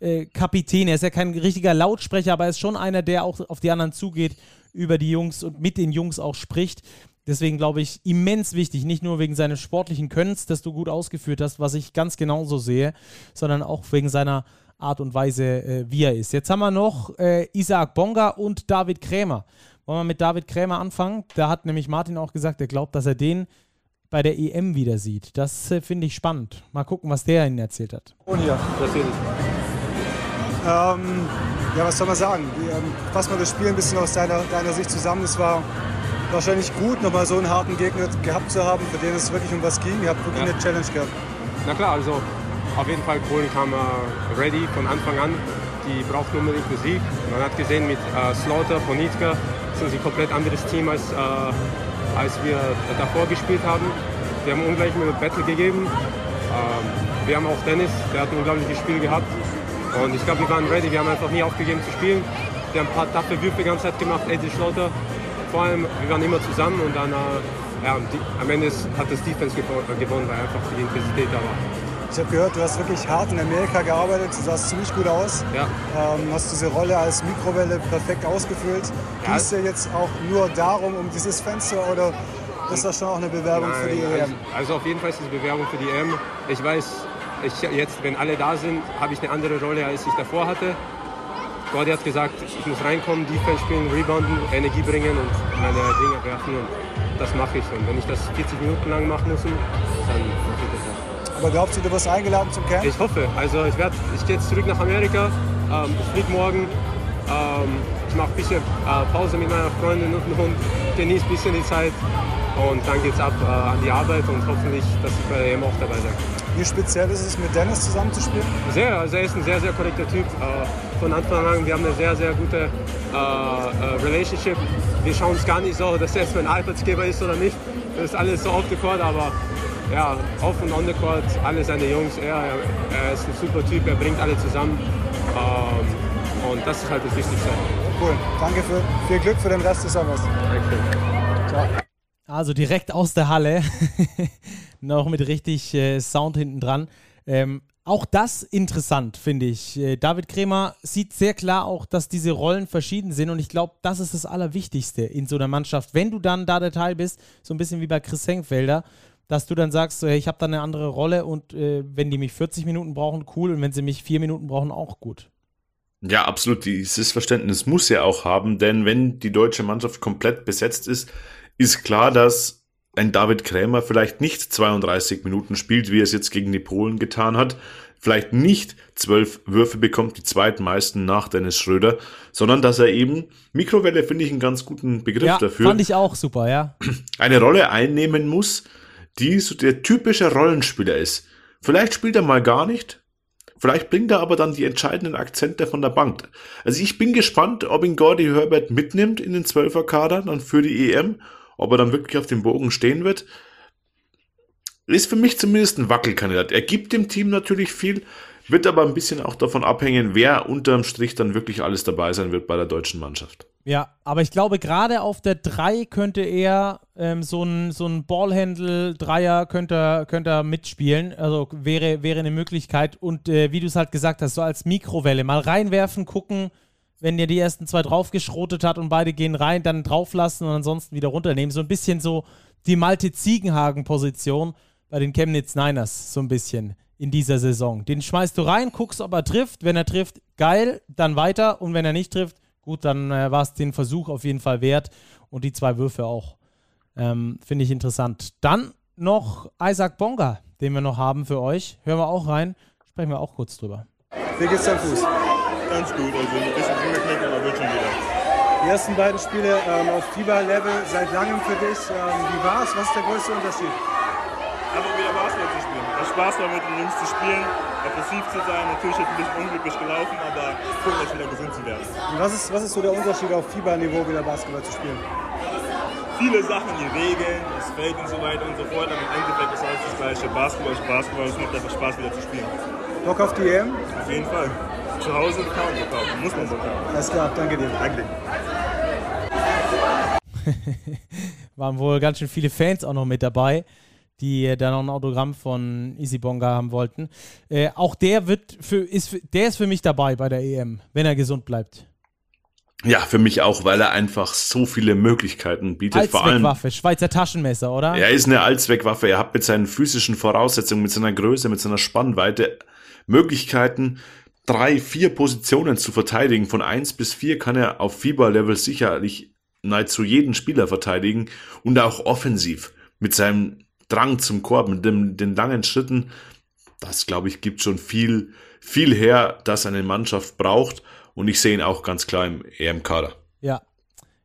äh, Kapitän. Er ist ja kein richtiger Lautsprecher, aber er ist schon einer, der auch auf die anderen zugeht, über die Jungs und mit den Jungs auch spricht. Deswegen glaube ich, immens wichtig, nicht nur wegen seines sportlichen Könnens, das du gut ausgeführt hast, was ich ganz genauso sehe, sondern auch wegen seiner Art und Weise, äh, wie er ist. Jetzt haben wir noch äh, Isaac Bonga und David Krämer. Wollen wir mit David Krämer anfangen? Da hat nämlich Martin auch gesagt, er glaubt, dass er den bei der EM wieder sieht. Das äh, finde ich spannend. Mal gucken, was der Ihnen erzählt hat. Oh ja, natürlich. Ähm, ja, was soll man sagen? Wie, ähm, fass mal das Spiel ein bisschen aus deiner, deiner Sicht zusammen. Es war wahrscheinlich gut, nochmal so einen harten Gegner gehabt zu haben, für den es wirklich um was ging. Ihr habt wirklich ja. eine Challenge gehabt. Na klar, also auf jeden Fall Polen kam äh, ready von Anfang an. Die brauchten unbedingt Musik. Man hat gesehen, mit äh, Slaughter, Ponitka sind sie ein komplett anderes Team als, äh, als wir davor gespielt haben. Wir haben ungleich mit Battle gegeben. Ähm, wir haben auch Dennis, der hat ein unglaubliches Spiel gehabt. Und ich glaube, wir waren ready. Wir haben einfach nie aufgegeben zu spielen. Wir haben ein paar taffe Würfe die ganze Zeit gemacht, Eddie Schlauter. Vor allem, wir waren immer zusammen und dann, äh, ja, die, am Ende hat das Defense gewonnen, weil einfach die Intensität da war. Ich habe gehört, du hast wirklich hart in Amerika gearbeitet, du sahst ziemlich gut aus. Ja. Ähm, hast diese Rolle als Mikrowelle perfekt ausgefüllt. Ja. Ging es dir jetzt auch nur darum, um dieses Fenster oder ist das schon auch eine Bewerbung Nein, für die EM? Also, also, auf jeden Fall ist es eine Bewerbung für die EM. Ich weiß, ich, jetzt, wenn alle da sind, habe ich eine andere Rolle, als ich davor hatte. Gordy hat gesagt, ich muss reinkommen, Defense spielen, rebounden, Energie bringen und meine Dinge werfen. Und das mache ich. Und wenn ich das 40 Minuten lang machen muss, dann mache ich das auch. Aber glaubst du, du wirst eingeladen zum Camp? Ich hoffe. Also ich, ich gehe jetzt zurück nach Amerika. Ähm, ich fliege morgen. Ähm, ich mache ein bisschen äh, Pause mit meiner Freundin und dem Hund, genieße ein bisschen die Zeit. Und dann geht es ab äh, an die Arbeit und hoffentlich, dass ich bei der EM auch dabei sein Wie speziell ist es, mit Dennis zusammenzuspielen? Sehr, also er ist ein sehr, sehr korrekter Typ. Äh, von Anfang an, wir haben eine sehr, sehr gute äh, äh, Relationship. Wir schauen uns gar nicht so, dass er jetzt mein Arbeitsgeber ist oder nicht. Das ist alles so off the court, aber ja, auf und on the court, alle seine Jungs, er, er ist ein super Typ, er bringt alle zusammen. Ähm, und das ist halt das Wichtigste. Cool, danke für viel Glück für den Rest des Sommers. Danke. Ciao. Also direkt aus der Halle, noch mit richtig äh, Sound hinten dran. Ähm, auch das interessant, finde ich. Äh, David Kremer sieht sehr klar auch, dass diese Rollen verschieden sind und ich glaube, das ist das Allerwichtigste in so einer Mannschaft. Wenn du dann da der Teil bist, so ein bisschen wie bei Chris Henkfelder, dass du dann sagst, so, hey, ich habe da eine andere Rolle und äh, wenn die mich 40 Minuten brauchen, cool und wenn sie mich vier Minuten brauchen, auch gut. Ja, absolut. Dieses Verständnis muss er auch haben, denn wenn die deutsche Mannschaft komplett besetzt ist, ist klar, dass ein David Krämer vielleicht nicht 32 Minuten spielt, wie er es jetzt gegen die Polen getan hat, vielleicht nicht zwölf Würfe bekommt, die zweitmeisten nach Dennis Schröder, sondern dass er eben, Mikrowelle finde ich einen ganz guten Begriff ja, dafür. Fand ich auch super, ja. Eine Rolle einnehmen muss, die so der typische Rollenspieler ist. Vielleicht spielt er mal gar nicht, vielleicht bringt er aber dann die entscheidenden Akzente von der Bank. Also ich bin gespannt, ob ihn Gordy Herbert mitnimmt in den Zwölferkader dann für die EM, ob er dann wirklich auf dem Bogen stehen wird. Ist für mich zumindest ein Wackelkandidat. Er gibt dem Team natürlich viel, wird aber ein bisschen auch davon abhängen, wer unterm Strich dann wirklich alles dabei sein wird bei der deutschen Mannschaft. Ja, aber ich glaube, gerade auf der 3 könnte er ähm, so ein, so ein Ballhandle-Dreier könnte, könnte er mitspielen. Also wäre, wäre eine Möglichkeit. Und äh, wie du es halt gesagt hast, so als Mikrowelle mal reinwerfen, gucken, wenn ihr die ersten zwei draufgeschrotet hat und beide gehen rein, dann drauflassen und ansonsten wieder runternehmen. So ein bisschen so die Malte Ziegenhagen-Position bei den Chemnitz Niners, so ein bisschen in dieser Saison. Den schmeißt du rein, guckst, ob er trifft. Wenn er trifft, geil, dann weiter. Und wenn er nicht trifft, gut, dann äh, war es den Versuch auf jeden Fall wert. Und die zwei Würfe auch. Ähm, Finde ich interessant. Dann noch Isaac Bonga, den wir noch haben für euch. Hören wir auch rein. Sprechen wir auch kurz drüber. Wie geht's deinem Fuß? Ganz gut, also ein bisschen angeknickt, aber wird schon wieder. Die ersten beiden Spiele ähm, auf Fieber-Level seit langem für dich. Ähm, wie war's? Was ist der größte Unterschied? Einfach wieder Basketball zu spielen. Es Spaß war, mit den Jungs zu spielen, aggressiv zu sein. Natürlich ist ein bisschen unglücklich gelaufen, aber cool, jetzt wieder gesund zu werden. Und was ist, was ist so der Unterschied auf Fieberniveau wieder Basketball zu spielen? Viele Sachen, die Regeln, das Feld und so weiter und so fort, aber im Endeffekt ist alles das gleiche. Basketball ist Basketball, es macht einfach Spaß wieder zu spielen. Bock auf die EM? Auf jeden Fall. Zu Hause kann man Bock haben, muss man Bock haben. Alles klar, danke dir. Danke. Waren wohl ganz schön viele Fans auch noch mit dabei, die äh, da noch ein Autogramm von Easy Bonga haben wollten. Äh, auch der wird für, ist, der ist für mich dabei bei der EM, wenn er gesund bleibt. Ja, für mich auch, weil er einfach so viele Möglichkeiten bietet. Vor allem Waffe, Schweizer Taschenmesser, oder? Er ist eine Allzweckwaffe. Er hat mit seinen physischen Voraussetzungen, mit seiner Größe, mit seiner Spannweite Möglichkeiten, drei, vier Positionen zu verteidigen. Von eins bis vier kann er auf Fieberlevel sicherlich nahezu jeden Spieler verteidigen und auch offensiv mit seinem Drang zum Korb, mit dem, den langen Schritten. Das, glaube ich, gibt schon viel, viel her, das eine Mannschaft braucht. Und ich sehe ihn auch ganz klar im EM-Kader. Ja,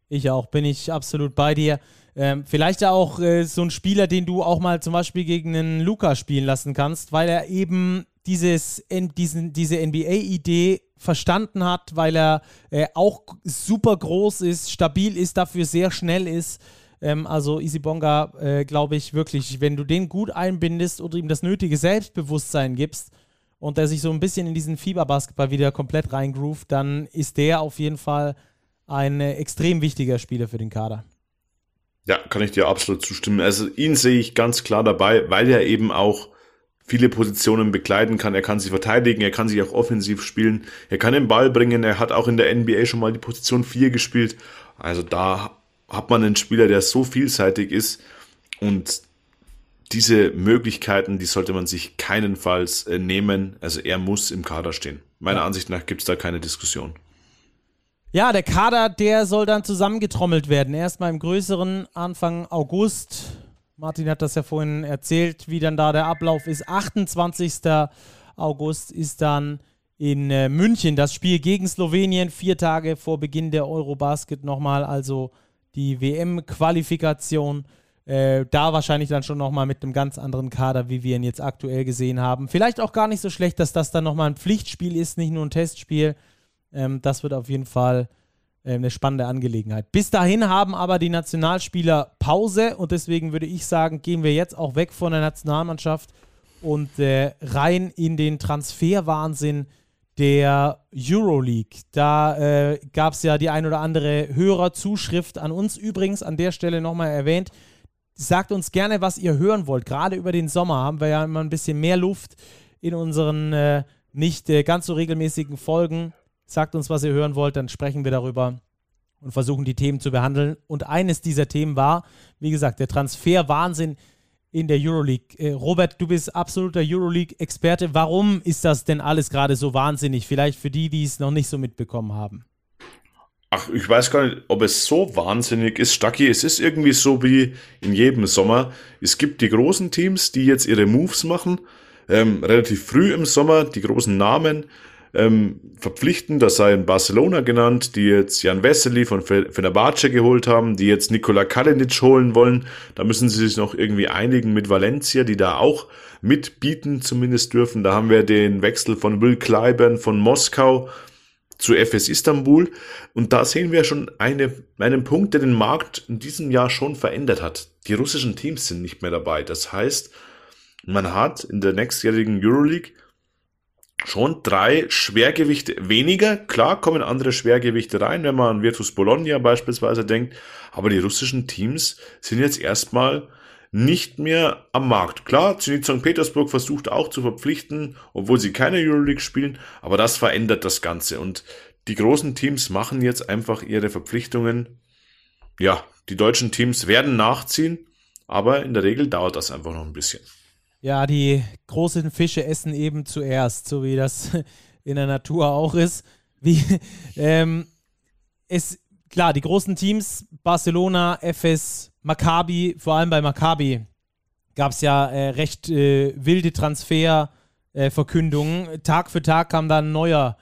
ich auch. Bin ich absolut bei dir. Ähm, vielleicht auch äh, so ein Spieler, den du auch mal zum Beispiel gegen einen Luca spielen lassen kannst, weil er eben dieses, diesen, diese NBA-Idee verstanden hat, weil er äh, auch super groß ist, stabil ist, dafür sehr schnell ist. Ähm, also Easy Bonga, äh, glaube ich wirklich, wenn du den gut einbindest und ihm das nötige Selbstbewusstsein gibst und der sich so ein bisschen in diesen Fieberbasketball wieder komplett reingroovt, dann ist der auf jeden Fall ein äh, extrem wichtiger Spieler für den Kader. Ja, kann ich dir absolut zustimmen. Also ihn sehe ich ganz klar dabei, weil er eben auch viele Positionen bekleiden kann. Er kann sich verteidigen, er kann sich auch offensiv spielen, er kann den Ball bringen, er hat auch in der NBA schon mal die Position 4 gespielt. Also da hat man einen Spieler, der so vielseitig ist und diese Möglichkeiten, die sollte man sich keinenfalls äh, nehmen. Also er muss im Kader stehen. Meiner ja. Ansicht nach gibt es da keine Diskussion. Ja, der Kader, der soll dann zusammengetrommelt werden. Erstmal im größeren Anfang August. Martin hat das ja vorhin erzählt, wie dann da der Ablauf ist. 28. August ist dann in äh, München das Spiel gegen Slowenien, vier Tage vor Beginn der Eurobasket nochmal, also die WM-Qualifikation. Äh, da wahrscheinlich dann schon nochmal mit einem ganz anderen Kader, wie wir ihn jetzt aktuell gesehen haben. Vielleicht auch gar nicht so schlecht, dass das dann nochmal ein Pflichtspiel ist, nicht nur ein Testspiel. Ähm, das wird auf jeden Fall äh, eine spannende Angelegenheit. Bis dahin haben aber die Nationalspieler Pause und deswegen würde ich sagen, gehen wir jetzt auch weg von der Nationalmannschaft und äh, rein in den Transferwahnsinn der Euroleague. Da äh, gab es ja die ein oder andere Hörerzuschrift an uns. Übrigens an der Stelle nochmal erwähnt, sagt uns gerne, was ihr hören wollt. Gerade über den Sommer haben wir ja immer ein bisschen mehr Luft in unseren äh, nicht äh, ganz so regelmäßigen Folgen. Sagt uns, was ihr hören wollt, dann sprechen wir darüber und versuchen die Themen zu behandeln. Und eines dieser Themen war, wie gesagt, der Transferwahnsinn in der Euroleague. Äh, Robert, du bist absoluter Euroleague-Experte. Warum ist das denn alles gerade so wahnsinnig? Vielleicht für die, die es noch nicht so mitbekommen haben. Ach, ich weiß gar nicht, ob es so wahnsinnig ist, Stucky. Es ist irgendwie so wie in jedem Sommer. Es gibt die großen Teams, die jetzt ihre Moves machen, ähm, relativ früh im Sommer, die großen Namen ähm, verpflichten. Das sei in Barcelona genannt, die jetzt Jan Wessely von Fenerbahce geholt haben, die jetzt Nikola Kalinic holen wollen. Da müssen sie sich noch irgendwie einigen mit Valencia, die da auch mitbieten zumindest dürfen. Da haben wir den Wechsel von Will Kleiben von Moskau zu FS Istanbul. Und da sehen wir schon eine, einen Punkt, der den Markt in diesem Jahr schon verändert hat. Die russischen Teams sind nicht mehr dabei. Das heißt, man hat in der nächstjährigen Euroleague schon drei Schwergewichte weniger. Klar kommen andere Schwergewichte rein, wenn man an Virtus Bologna beispielsweise denkt, aber die russischen Teams sind jetzt erstmal nicht mehr am Markt. Klar, Zenit St. Petersburg versucht auch zu verpflichten, obwohl sie keine Euroleague spielen, aber das verändert das Ganze und die großen Teams machen jetzt einfach ihre Verpflichtungen. Ja, die deutschen Teams werden nachziehen, aber in der Regel dauert das einfach noch ein bisschen. Ja, die großen Fische essen eben zuerst, so wie das in der Natur auch ist. Wie, ähm, es, klar, die großen Teams, Barcelona, FS, Maccabi, vor allem bei Maccabi gab es ja äh, recht äh, wilde Transferverkündungen. Äh, Tag für Tag kam da ein neuer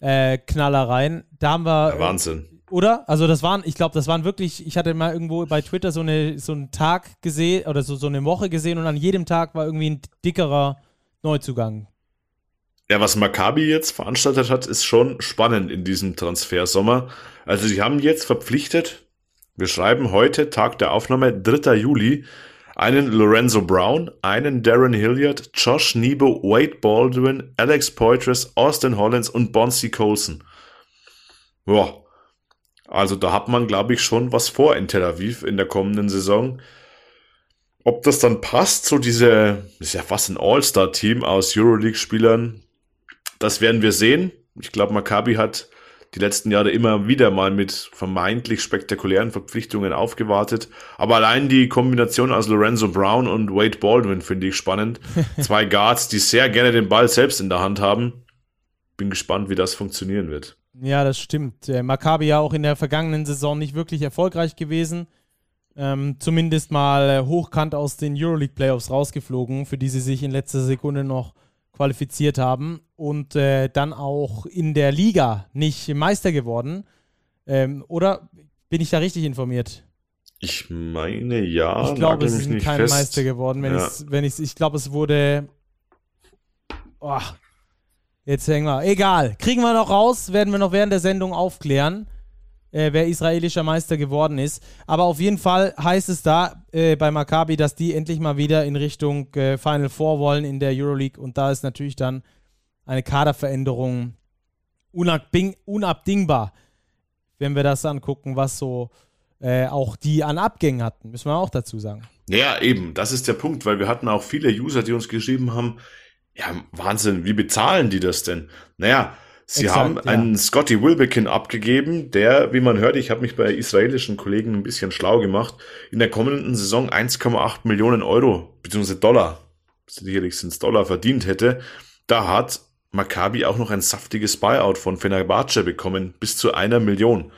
äh, Knaller rein. Da haben wir. Ja, Wahnsinn. Oder? Also das waren, ich glaube, das waren wirklich, ich hatte mal irgendwo bei Twitter so, eine, so einen Tag gesehen oder so, so eine Woche gesehen und an jedem Tag war irgendwie ein dickerer Neuzugang. Ja, was Maccabi jetzt veranstaltet hat, ist schon spannend in diesem Transfersommer. Also sie haben jetzt verpflichtet, wir schreiben heute, Tag der Aufnahme, 3. Juli, einen Lorenzo Brown, einen Darren Hilliard, Josh Nebo, Wade Baldwin, Alex Poitras, Austin Hollins und Bonsi Colson. Boah. Also da hat man, glaube ich, schon was vor in Tel Aviv in der kommenden Saison. Ob das dann passt, so diese, ist ja fast ein All-Star-Team aus Euroleague-Spielern, das werden wir sehen. Ich glaube, Maccabi hat die letzten Jahre immer wieder mal mit vermeintlich spektakulären Verpflichtungen aufgewartet. Aber allein die Kombination aus Lorenzo Brown und Wade Baldwin finde ich spannend. Zwei Guards, die sehr gerne den Ball selbst in der Hand haben. Bin gespannt, wie das funktionieren wird. Ja, das stimmt. Äh, Maccabi ja auch in der vergangenen Saison nicht wirklich erfolgreich gewesen. Ähm, zumindest mal äh, hochkant aus den Euroleague Playoffs rausgeflogen, für die sie sich in letzter Sekunde noch qualifiziert haben und äh, dann auch in der Liga nicht Meister geworden. Ähm, oder bin ich da richtig informiert? Ich meine ja. Ich glaube, sie sind kein fest. Meister geworden. Wenn ja. ich glaube, es wurde. Oh, jetzt hängen wir. Egal. Kriegen wir noch raus, werden wir noch während der Sendung aufklären äh, wer israelischer Meister geworden ist. Aber auf jeden Fall heißt es da äh, bei Maccabi, dass die endlich mal wieder in Richtung äh, Final Four wollen in der Euroleague. Und da ist natürlich dann eine Kaderveränderung unabding unabdingbar, wenn wir das angucken, was so äh, auch die an Abgängen hatten. Müssen wir auch dazu sagen. Ja, eben, das ist der Punkt, weil wir hatten auch viele User, die uns geschrieben haben, ja, Wahnsinn, wie bezahlen die das denn? Naja, Sie Exakt, haben ja. einen Scotty Wilbekin abgegeben, der, wie man hört, ich habe mich bei israelischen Kollegen ein bisschen schlau gemacht, in der kommenden Saison 1,8 Millionen Euro bzw. Dollar, sicherlich sind es Dollar, verdient hätte. Da hat Maccabi auch noch ein saftiges Buyout von Fenerbahce bekommen, bis zu einer Million.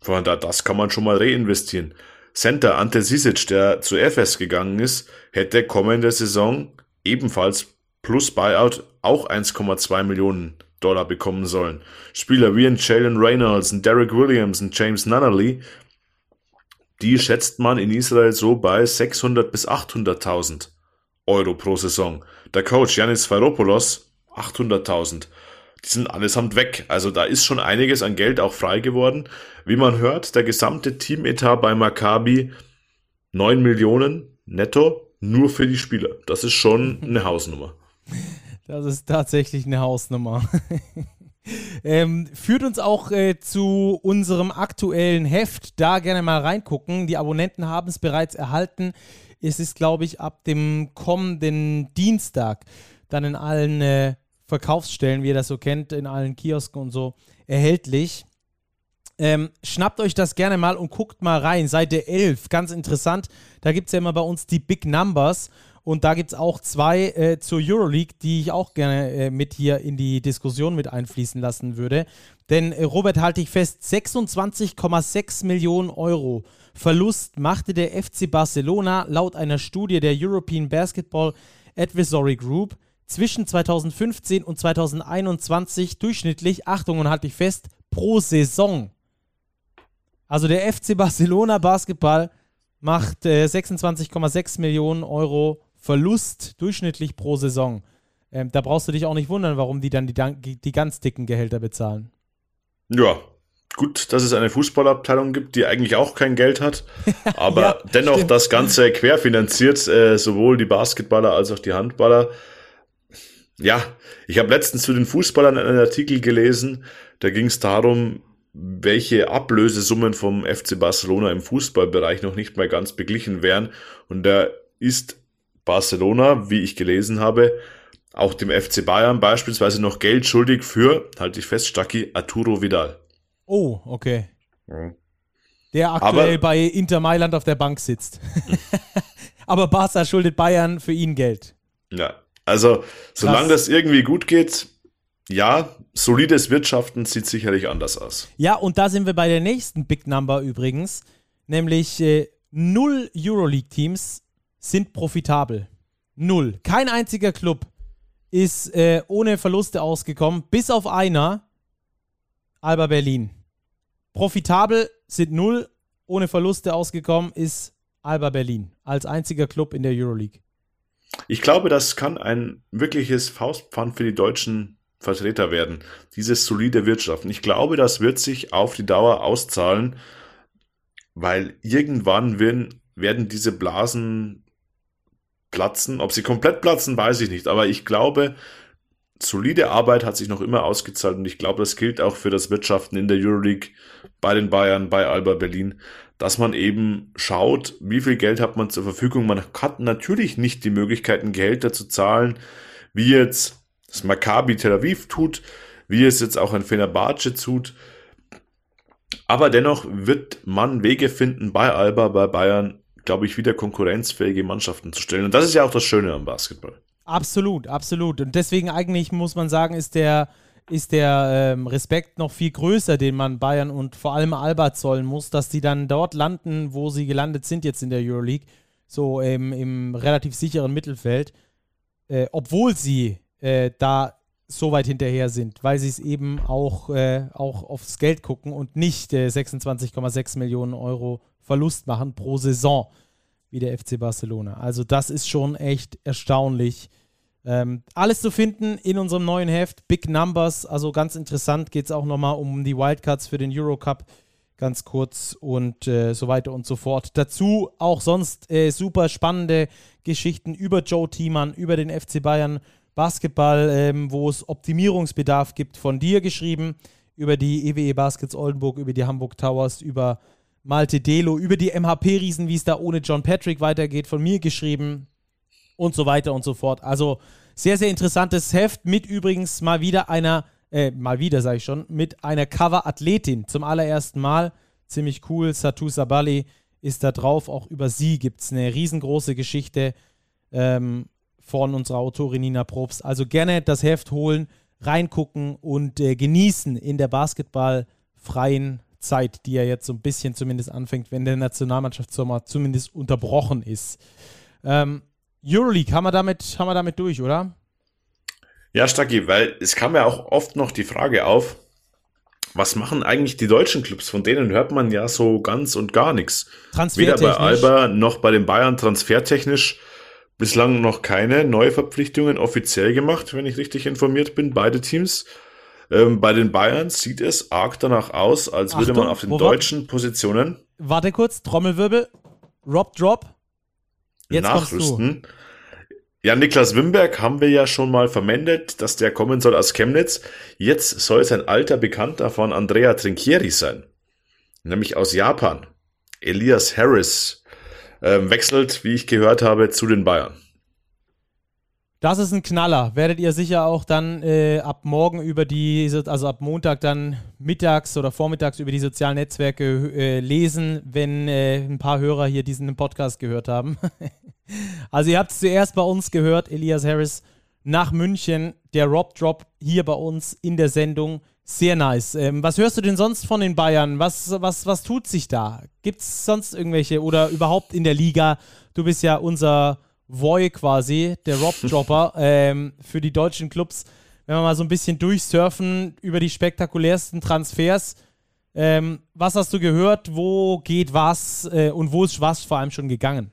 Von da, das kann man schon mal reinvestieren. Center Ante Sisic, der zu FS gegangen ist, hätte kommende Saison ebenfalls plus Buyout auch 1,2 Millionen Dollar bekommen sollen. Spieler wie ein Jalen Reynolds, ein Derek Williams, ein James Nunnally, die schätzt man in Israel so bei 600 bis 800.000 Euro pro Saison. Der Coach Yanis Varopoulos 800.000. Die sind allesamt weg. Also da ist schon einiges an Geld auch frei geworden. Wie man hört, der gesamte Teametat bei Maccabi 9 Millionen netto nur für die Spieler. Das ist schon eine Hausnummer. Das ist tatsächlich eine Hausnummer. ähm, führt uns auch äh, zu unserem aktuellen Heft. Da gerne mal reingucken. Die Abonnenten haben es bereits erhalten. Es ist, glaube ich, ab dem kommenden Dienstag dann in allen äh, Verkaufsstellen, wie ihr das so kennt, in allen Kiosken und so erhältlich. Ähm, schnappt euch das gerne mal und guckt mal rein. Seite 11, ganz interessant. Da gibt es ja immer bei uns die Big Numbers. Und da gibt es auch zwei äh, zur Euroleague, die ich auch gerne äh, mit hier in die Diskussion mit einfließen lassen würde. Denn äh, Robert, halte ich fest, 26,6 Millionen Euro Verlust machte der FC Barcelona laut einer Studie der European Basketball Advisory Group zwischen 2015 und 2021 durchschnittlich, Achtung und halte ich fest, pro Saison. Also der FC Barcelona Basketball macht äh, 26,6 Millionen Euro Verlust durchschnittlich pro Saison. Ähm, da brauchst du dich auch nicht wundern, warum die dann die, die ganz dicken Gehälter bezahlen. Ja, gut, dass es eine Fußballabteilung gibt, die eigentlich auch kein Geld hat, aber ja, dennoch stimmt. das Ganze querfinanziert, äh, sowohl die Basketballer als auch die Handballer. Ja, ich habe letztens zu den Fußballern einen Artikel gelesen, da ging es darum, welche Ablösesummen vom FC Barcelona im Fußballbereich noch nicht mal ganz beglichen wären. Und da ist Barcelona, wie ich gelesen habe, auch dem FC Bayern beispielsweise noch Geld schuldig für, halte ich fest, Stacki Arturo Vidal. Oh, okay. Ja. Der aktuell Aber, bei Inter Mailand auf der Bank sitzt. Aber Barca schuldet Bayern für ihn Geld. Ja, also solange Krass. das irgendwie gut geht, ja, solides Wirtschaften sieht sicherlich anders aus. Ja, und da sind wir bei der nächsten Big Number übrigens, nämlich äh, null Euroleague-Teams sind profitabel. Null. Kein einziger Club ist äh, ohne Verluste ausgekommen, bis auf einer, Alba Berlin. Profitabel sind null, ohne Verluste ausgekommen ist Alba Berlin als einziger Club in der Euroleague. Ich glaube, das kann ein wirkliches Faustpfand für die deutschen Vertreter werden. Dieses solide Wirtschaften. Ich glaube, das wird sich auf die Dauer auszahlen, weil irgendwann werden, werden diese Blasen platzen. Ob sie komplett platzen, weiß ich nicht. Aber ich glaube, solide Arbeit hat sich noch immer ausgezahlt und ich glaube, das gilt auch für das Wirtschaften in der Euroleague bei den Bayern, bei Alba Berlin, dass man eben schaut, wie viel Geld hat man zur Verfügung. Man hat natürlich nicht die Möglichkeiten, Gehälter zu zahlen, wie jetzt das Maccabi Tel Aviv tut, wie es jetzt auch ein Fenerbahce tut. Aber dennoch wird man Wege finden, bei Alba, bei Bayern, glaube ich, wieder konkurrenzfähige Mannschaften zu stellen. Und das ist ja auch das Schöne am Basketball. Absolut, absolut. Und deswegen eigentlich muss man sagen, ist der, ist der ähm, Respekt noch viel größer, den man Bayern und vor allem Alba zollen muss, dass die dann dort landen, wo sie gelandet sind jetzt in der Euroleague, so ähm, im relativ sicheren Mittelfeld, äh, obwohl sie äh, da so weit hinterher sind, weil sie es eben auch, äh, auch aufs Geld gucken und nicht äh, 26,6 Millionen Euro Verlust machen pro Saison wie der FC Barcelona. Also das ist schon echt erstaunlich. Ähm, alles zu finden in unserem neuen Heft, Big Numbers, also ganz interessant, geht es auch nochmal um die Wildcards für den Eurocup, ganz kurz und äh, so weiter und so fort. Dazu auch sonst äh, super spannende Geschichten über Joe Thiemann, über den FC Bayern Basketball, ähm, wo es Optimierungsbedarf gibt, von dir geschrieben, über die EWE e Baskets Oldenburg, über die Hamburg Towers, über Malte Delo, über die MHP-Riesen, wie es da ohne John Patrick weitergeht, von mir geschrieben und so weiter und so fort. Also sehr, sehr interessantes Heft mit übrigens mal wieder einer, äh, mal wieder sage ich schon, mit einer Cover-Athletin zum allerersten Mal. Ziemlich cool. Satu Sabali ist da drauf. Auch über sie gibt es eine riesengroße Geschichte. Ähm, von unserer Autorin Nina Probst. Also gerne das Heft holen, reingucken und äh, genießen in der basketballfreien Zeit, die ja jetzt so ein bisschen zumindest anfängt, wenn der Nationalmannschaftssommer zumindest unterbrochen ist. Ähm, Euroleague, haben wir, damit, haben wir damit durch, oder? Ja, Stacki, weil es kam ja auch oft noch die Frage auf, was machen eigentlich die deutschen Clubs? Von denen hört man ja so ganz und gar nichts. Weder bei Alba noch bei den Bayern transfertechnisch bislang noch keine Neuverpflichtungen offiziell gemacht, wenn ich richtig informiert bin, beide Teams. Ähm, bei den Bayern sieht es arg danach aus, als Achtung, würde man auf den deutschen war, Positionen. Warte kurz, Trommelwirbel. Rob Drop. Jetzt nachrüsten. Ja, Niklas Wimberg haben wir ja schon mal vermendet, dass der kommen soll aus Chemnitz. Jetzt soll es ein alter Bekannter von Andrea Trinchieri sein. Nämlich aus Japan. Elias Harris ähm, wechselt, wie ich gehört habe, zu den Bayern. Das ist ein Knaller. Werdet ihr sicher auch dann äh, ab morgen über die, also ab Montag dann mittags oder vormittags über die sozialen Netzwerke äh, lesen, wenn äh, ein paar Hörer hier diesen Podcast gehört haben. also ihr habt es zuerst bei uns gehört, Elias Harris nach München, der Rob Drop hier bei uns in der Sendung. Sehr nice. Ähm, was hörst du denn sonst von den Bayern? Was, was, was tut sich da? Gibt es sonst irgendwelche oder überhaupt in der Liga? Du bist ja unser Voy quasi, der Rob-Dropper ähm, für die deutschen Clubs. Wenn wir mal so ein bisschen durchsurfen über die spektakulärsten Transfers. Ähm, was hast du gehört? Wo geht was? Äh, und wo ist was vor allem schon gegangen?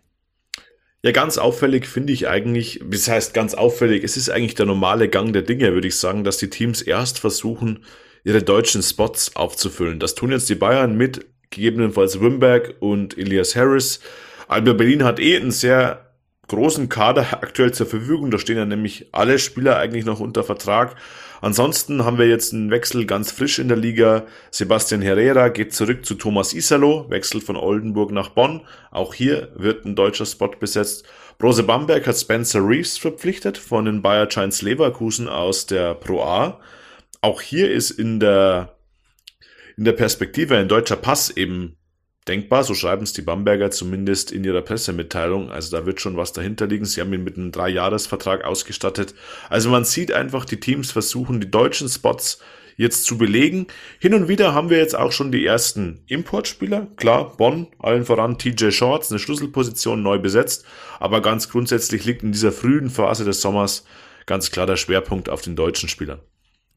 Ja, ganz auffällig finde ich eigentlich, das heißt ganz auffällig, es ist eigentlich der normale Gang der Dinge, würde ich sagen, dass die Teams erst versuchen, ihre deutschen Spots aufzufüllen. Das tun jetzt die Bayern mit gegebenenfalls Wimberg und Elias Harris. Alba Berlin hat eh einen sehr großen Kader aktuell zur Verfügung. Da stehen ja nämlich alle Spieler eigentlich noch unter Vertrag. Ansonsten haben wir jetzt einen Wechsel ganz frisch in der Liga. Sebastian Herrera geht zurück zu Thomas Isalo, wechselt von Oldenburg nach Bonn. Auch hier wird ein deutscher Spot besetzt. Brose Bamberg hat Spencer Reeves verpflichtet von den Bayer Giants Leverkusen aus der Pro A. Auch hier ist in der, in der Perspektive ein deutscher Pass eben denkbar, so schreiben es die Bamberger zumindest in ihrer Pressemitteilung. Also da wird schon was dahinter liegen. Sie haben ihn mit einem Dreijahresvertrag ausgestattet. Also man sieht einfach, die Teams versuchen, die deutschen Spots jetzt zu belegen. Hin und wieder haben wir jetzt auch schon die ersten Importspieler. Klar, Bonn, allen voran TJ Shorts, eine Schlüsselposition neu besetzt. Aber ganz grundsätzlich liegt in dieser frühen Phase des Sommers ganz klar der Schwerpunkt auf den deutschen Spielern.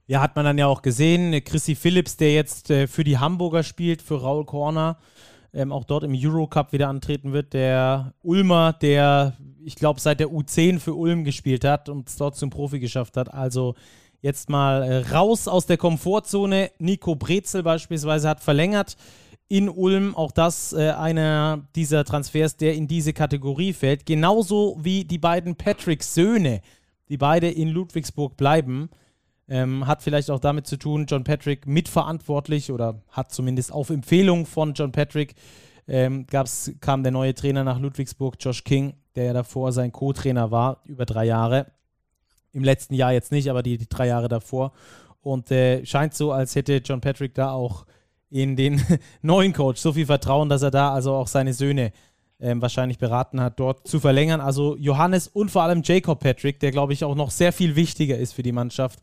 Ja, hat man dann ja auch gesehen. Chrissy Phillips, der jetzt äh, für die Hamburger spielt, für Raul Corner, ähm, auch dort im Eurocup wieder antreten wird. Der Ulmer, der, ich glaube, seit der U10 für Ulm gespielt hat und es dort zum Profi geschafft hat. Also jetzt mal äh, raus aus der Komfortzone. Nico Brezel beispielsweise hat verlängert in Ulm. Auch das äh, einer dieser Transfers, der in diese Kategorie fällt. Genauso wie die beiden Patrick-Söhne, die beide in Ludwigsburg bleiben. Ähm, hat vielleicht auch damit zu tun, John Patrick mitverantwortlich oder hat zumindest auf Empfehlung von John Patrick ähm, gab's, kam der neue Trainer nach Ludwigsburg, Josh King, der ja davor sein Co-Trainer war, über drei Jahre. Im letzten Jahr jetzt nicht, aber die, die drei Jahre davor. Und äh, scheint so, als hätte John Patrick da auch in den neuen Coach so viel Vertrauen, dass er da also auch seine Söhne ähm, wahrscheinlich beraten hat, dort zu verlängern. Also Johannes und vor allem Jacob Patrick, der glaube ich auch noch sehr viel wichtiger ist für die Mannschaft.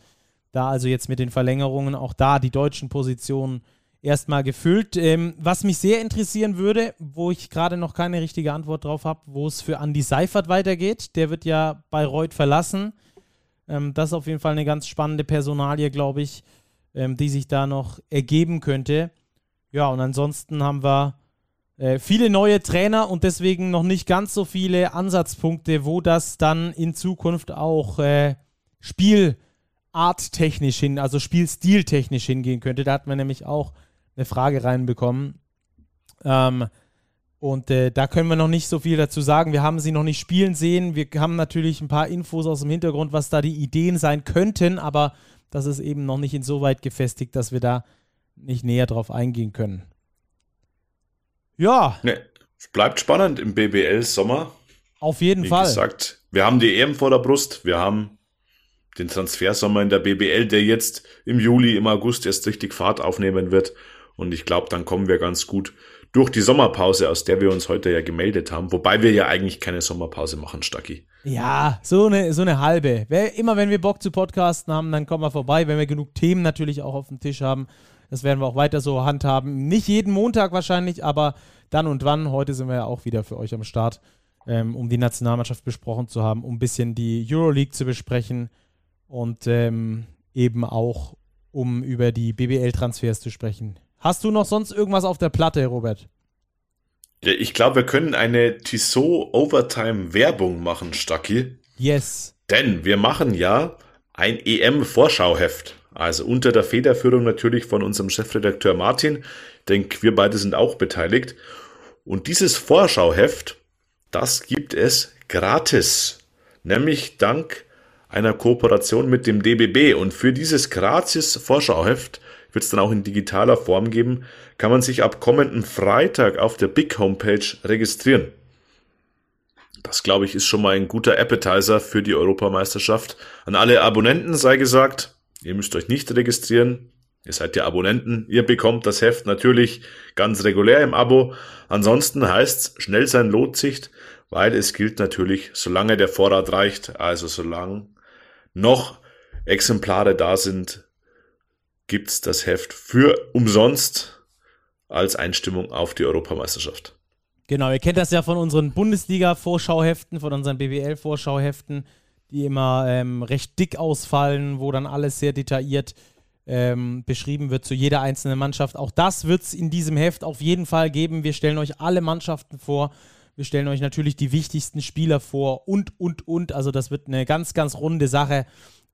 Da also jetzt mit den Verlängerungen auch da die deutschen Positionen erstmal gefüllt. Ähm, was mich sehr interessieren würde, wo ich gerade noch keine richtige Antwort drauf habe, wo es für Andy Seifert weitergeht. Der wird ja Bayreuth verlassen. Ähm, das ist auf jeden Fall eine ganz spannende Personalie, glaube ich, ähm, die sich da noch ergeben könnte. Ja, und ansonsten haben wir äh, viele neue Trainer und deswegen noch nicht ganz so viele Ansatzpunkte, wo das dann in Zukunft auch äh, spielarttechnisch hin, also spielstiltechnisch hingehen könnte. Da hat man nämlich auch eine Frage reinbekommen. Ähm, und äh, da können wir noch nicht so viel dazu sagen. Wir haben sie noch nicht spielen sehen. Wir haben natürlich ein paar Infos aus dem Hintergrund, was da die Ideen sein könnten, aber das ist eben noch nicht insoweit gefestigt, dass wir da nicht näher drauf eingehen können. Ja. Nee, bleibt spannend im BBL Sommer. Auf jeden Wie Fall. Wie gesagt, wir haben die EM vor der Brust. Wir haben den Transfersommer in der BBL, der jetzt im Juli, im August erst richtig Fahrt aufnehmen wird. Und ich glaube, dann kommen wir ganz gut durch die Sommerpause, aus der wir uns heute ja gemeldet haben, wobei wir ja eigentlich keine Sommerpause machen, Stacki. Ja, so eine, so eine halbe. Immer wenn wir Bock zu podcasten haben, dann kommen wir vorbei, wenn wir genug Themen natürlich auch auf dem Tisch haben. Das werden wir auch weiter so handhaben. Nicht jeden Montag wahrscheinlich, aber dann und wann. Heute sind wir ja auch wieder für euch am Start, ähm, um die Nationalmannschaft besprochen zu haben, um ein bisschen die Euroleague zu besprechen und ähm, eben auch um über die BBL-Transfers zu sprechen. Hast du noch sonst irgendwas auf der Platte, Robert? Ja, ich glaube, wir können eine Tissot Overtime Werbung machen, Stacki. Yes. Denn wir machen ja ein EM-Vorschauheft. Also unter der Federführung natürlich von unserem Chefredakteur Martin. Ich denke, wir beide sind auch beteiligt. Und dieses Vorschauheft, das gibt es gratis. Nämlich dank einer Kooperation mit dem DBB. Und für dieses gratis Vorschauheft wird es dann auch in digitaler Form geben, kann man sich ab kommenden Freitag auf der Big Homepage registrieren. Das, glaube ich, ist schon mal ein guter Appetizer für die Europameisterschaft. An alle Abonnenten sei gesagt, ihr müsst euch nicht registrieren. Ihr seid ja Abonnenten. Ihr bekommt das Heft natürlich ganz regulär im Abo. Ansonsten heißt's, schnell sein lohnt sich, weil es gilt natürlich, solange der Vorrat reicht, also solange noch Exemplare da sind, gibt's das Heft für umsonst als Einstimmung auf die Europameisterschaft. Genau, ihr kennt das ja von unseren Bundesliga-Vorschauheften, von unseren BWL-Vorschauheften, die immer ähm, recht dick ausfallen, wo dann alles sehr detailliert ähm, beschrieben wird zu jeder einzelnen Mannschaft. Auch das wird es in diesem Heft auf jeden Fall geben. Wir stellen euch alle Mannschaften vor. Wir stellen euch natürlich die wichtigsten Spieler vor und, und, und. Also das wird eine ganz, ganz runde Sache.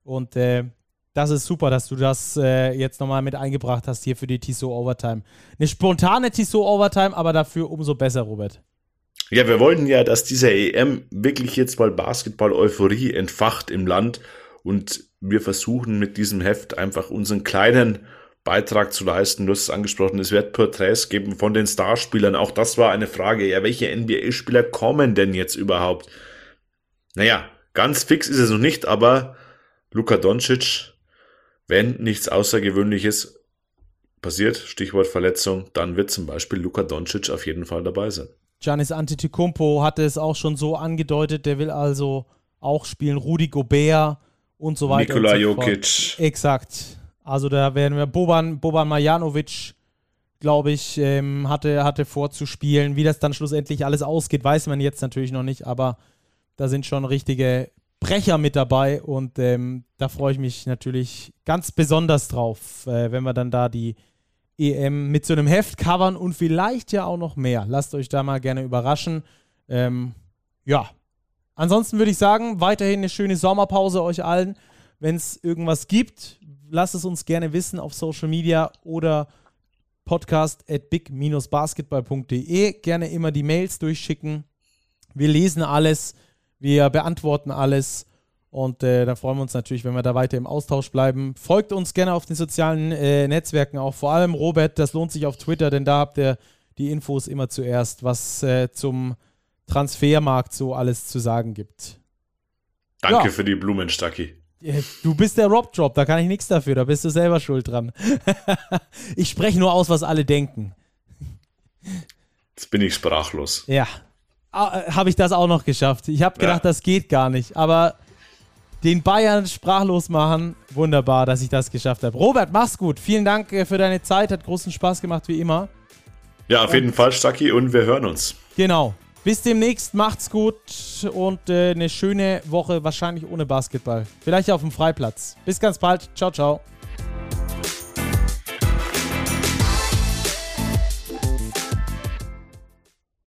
Und äh, das ist super, dass du das äh, jetzt nochmal mit eingebracht hast hier für die Tissot Overtime. Eine spontane Tissot Overtime, aber dafür umso besser, Robert. Ja, wir wollten ja, dass dieser EM wirklich jetzt mal Basketball-Euphorie entfacht im Land und wir versuchen mit diesem Heft einfach unseren kleinen Beitrag zu leisten. Du hast es angesprochen, es wird Porträts geben von den Starspielern. Auch das war eine Frage. Ja, welche NBA-Spieler kommen denn jetzt überhaupt? Naja, ganz fix ist es noch nicht, aber Luka Doncic wenn nichts Außergewöhnliches passiert, Stichwort Verletzung, dann wird zum Beispiel Luka Doncic auf jeden Fall dabei sein. Giannis Antetokounmpo hatte es auch schon so angedeutet, der will also auch spielen, Rudi Gobert und so weiter. Nikola so Jokic. Exakt. Also da werden wir Boban, Boban Marjanovic, glaube ich, ähm, hatte, hatte vorzuspielen. Wie das dann schlussendlich alles ausgeht, weiß man jetzt natürlich noch nicht, aber da sind schon richtige Brecher mit dabei und ähm, da freue ich mich natürlich ganz besonders drauf, äh, wenn wir dann da die EM mit so einem Heft covern und vielleicht ja auch noch mehr. Lasst euch da mal gerne überraschen. Ähm, ja, ansonsten würde ich sagen, weiterhin eine schöne Sommerpause euch allen. Wenn es irgendwas gibt, lasst es uns gerne wissen auf Social Media oder podcast at big-basketball.de. Gerne immer die Mails durchschicken. Wir lesen alles, wir beantworten alles. Und äh, da freuen wir uns natürlich, wenn wir da weiter im Austausch bleiben. Folgt uns gerne auf den sozialen äh, Netzwerken auch. Vor allem Robert, das lohnt sich auf Twitter, denn da habt ihr die Infos immer zuerst, was äh, zum Transfermarkt so alles zu sagen gibt. Danke ja. für die Blumen, Stucky. Du bist der Rob Drop, da kann ich nichts dafür, da bist du selber schuld dran. ich spreche nur aus, was alle denken. Jetzt bin ich sprachlos. Ja. Ah, äh, habe ich das auch noch geschafft. Ich habe gedacht, ja. das geht gar nicht, aber den Bayern sprachlos machen. Wunderbar, dass ich das geschafft habe. Robert, mach's gut. Vielen Dank äh, für deine Zeit. Hat großen Spaß gemacht, wie immer. Ja, auf jeden Fall, Stacki, und wir hören uns. Genau. Bis demnächst, macht's gut und äh, eine schöne Woche, wahrscheinlich ohne Basketball. Vielleicht auf dem Freiplatz. Bis ganz bald. Ciao, ciao.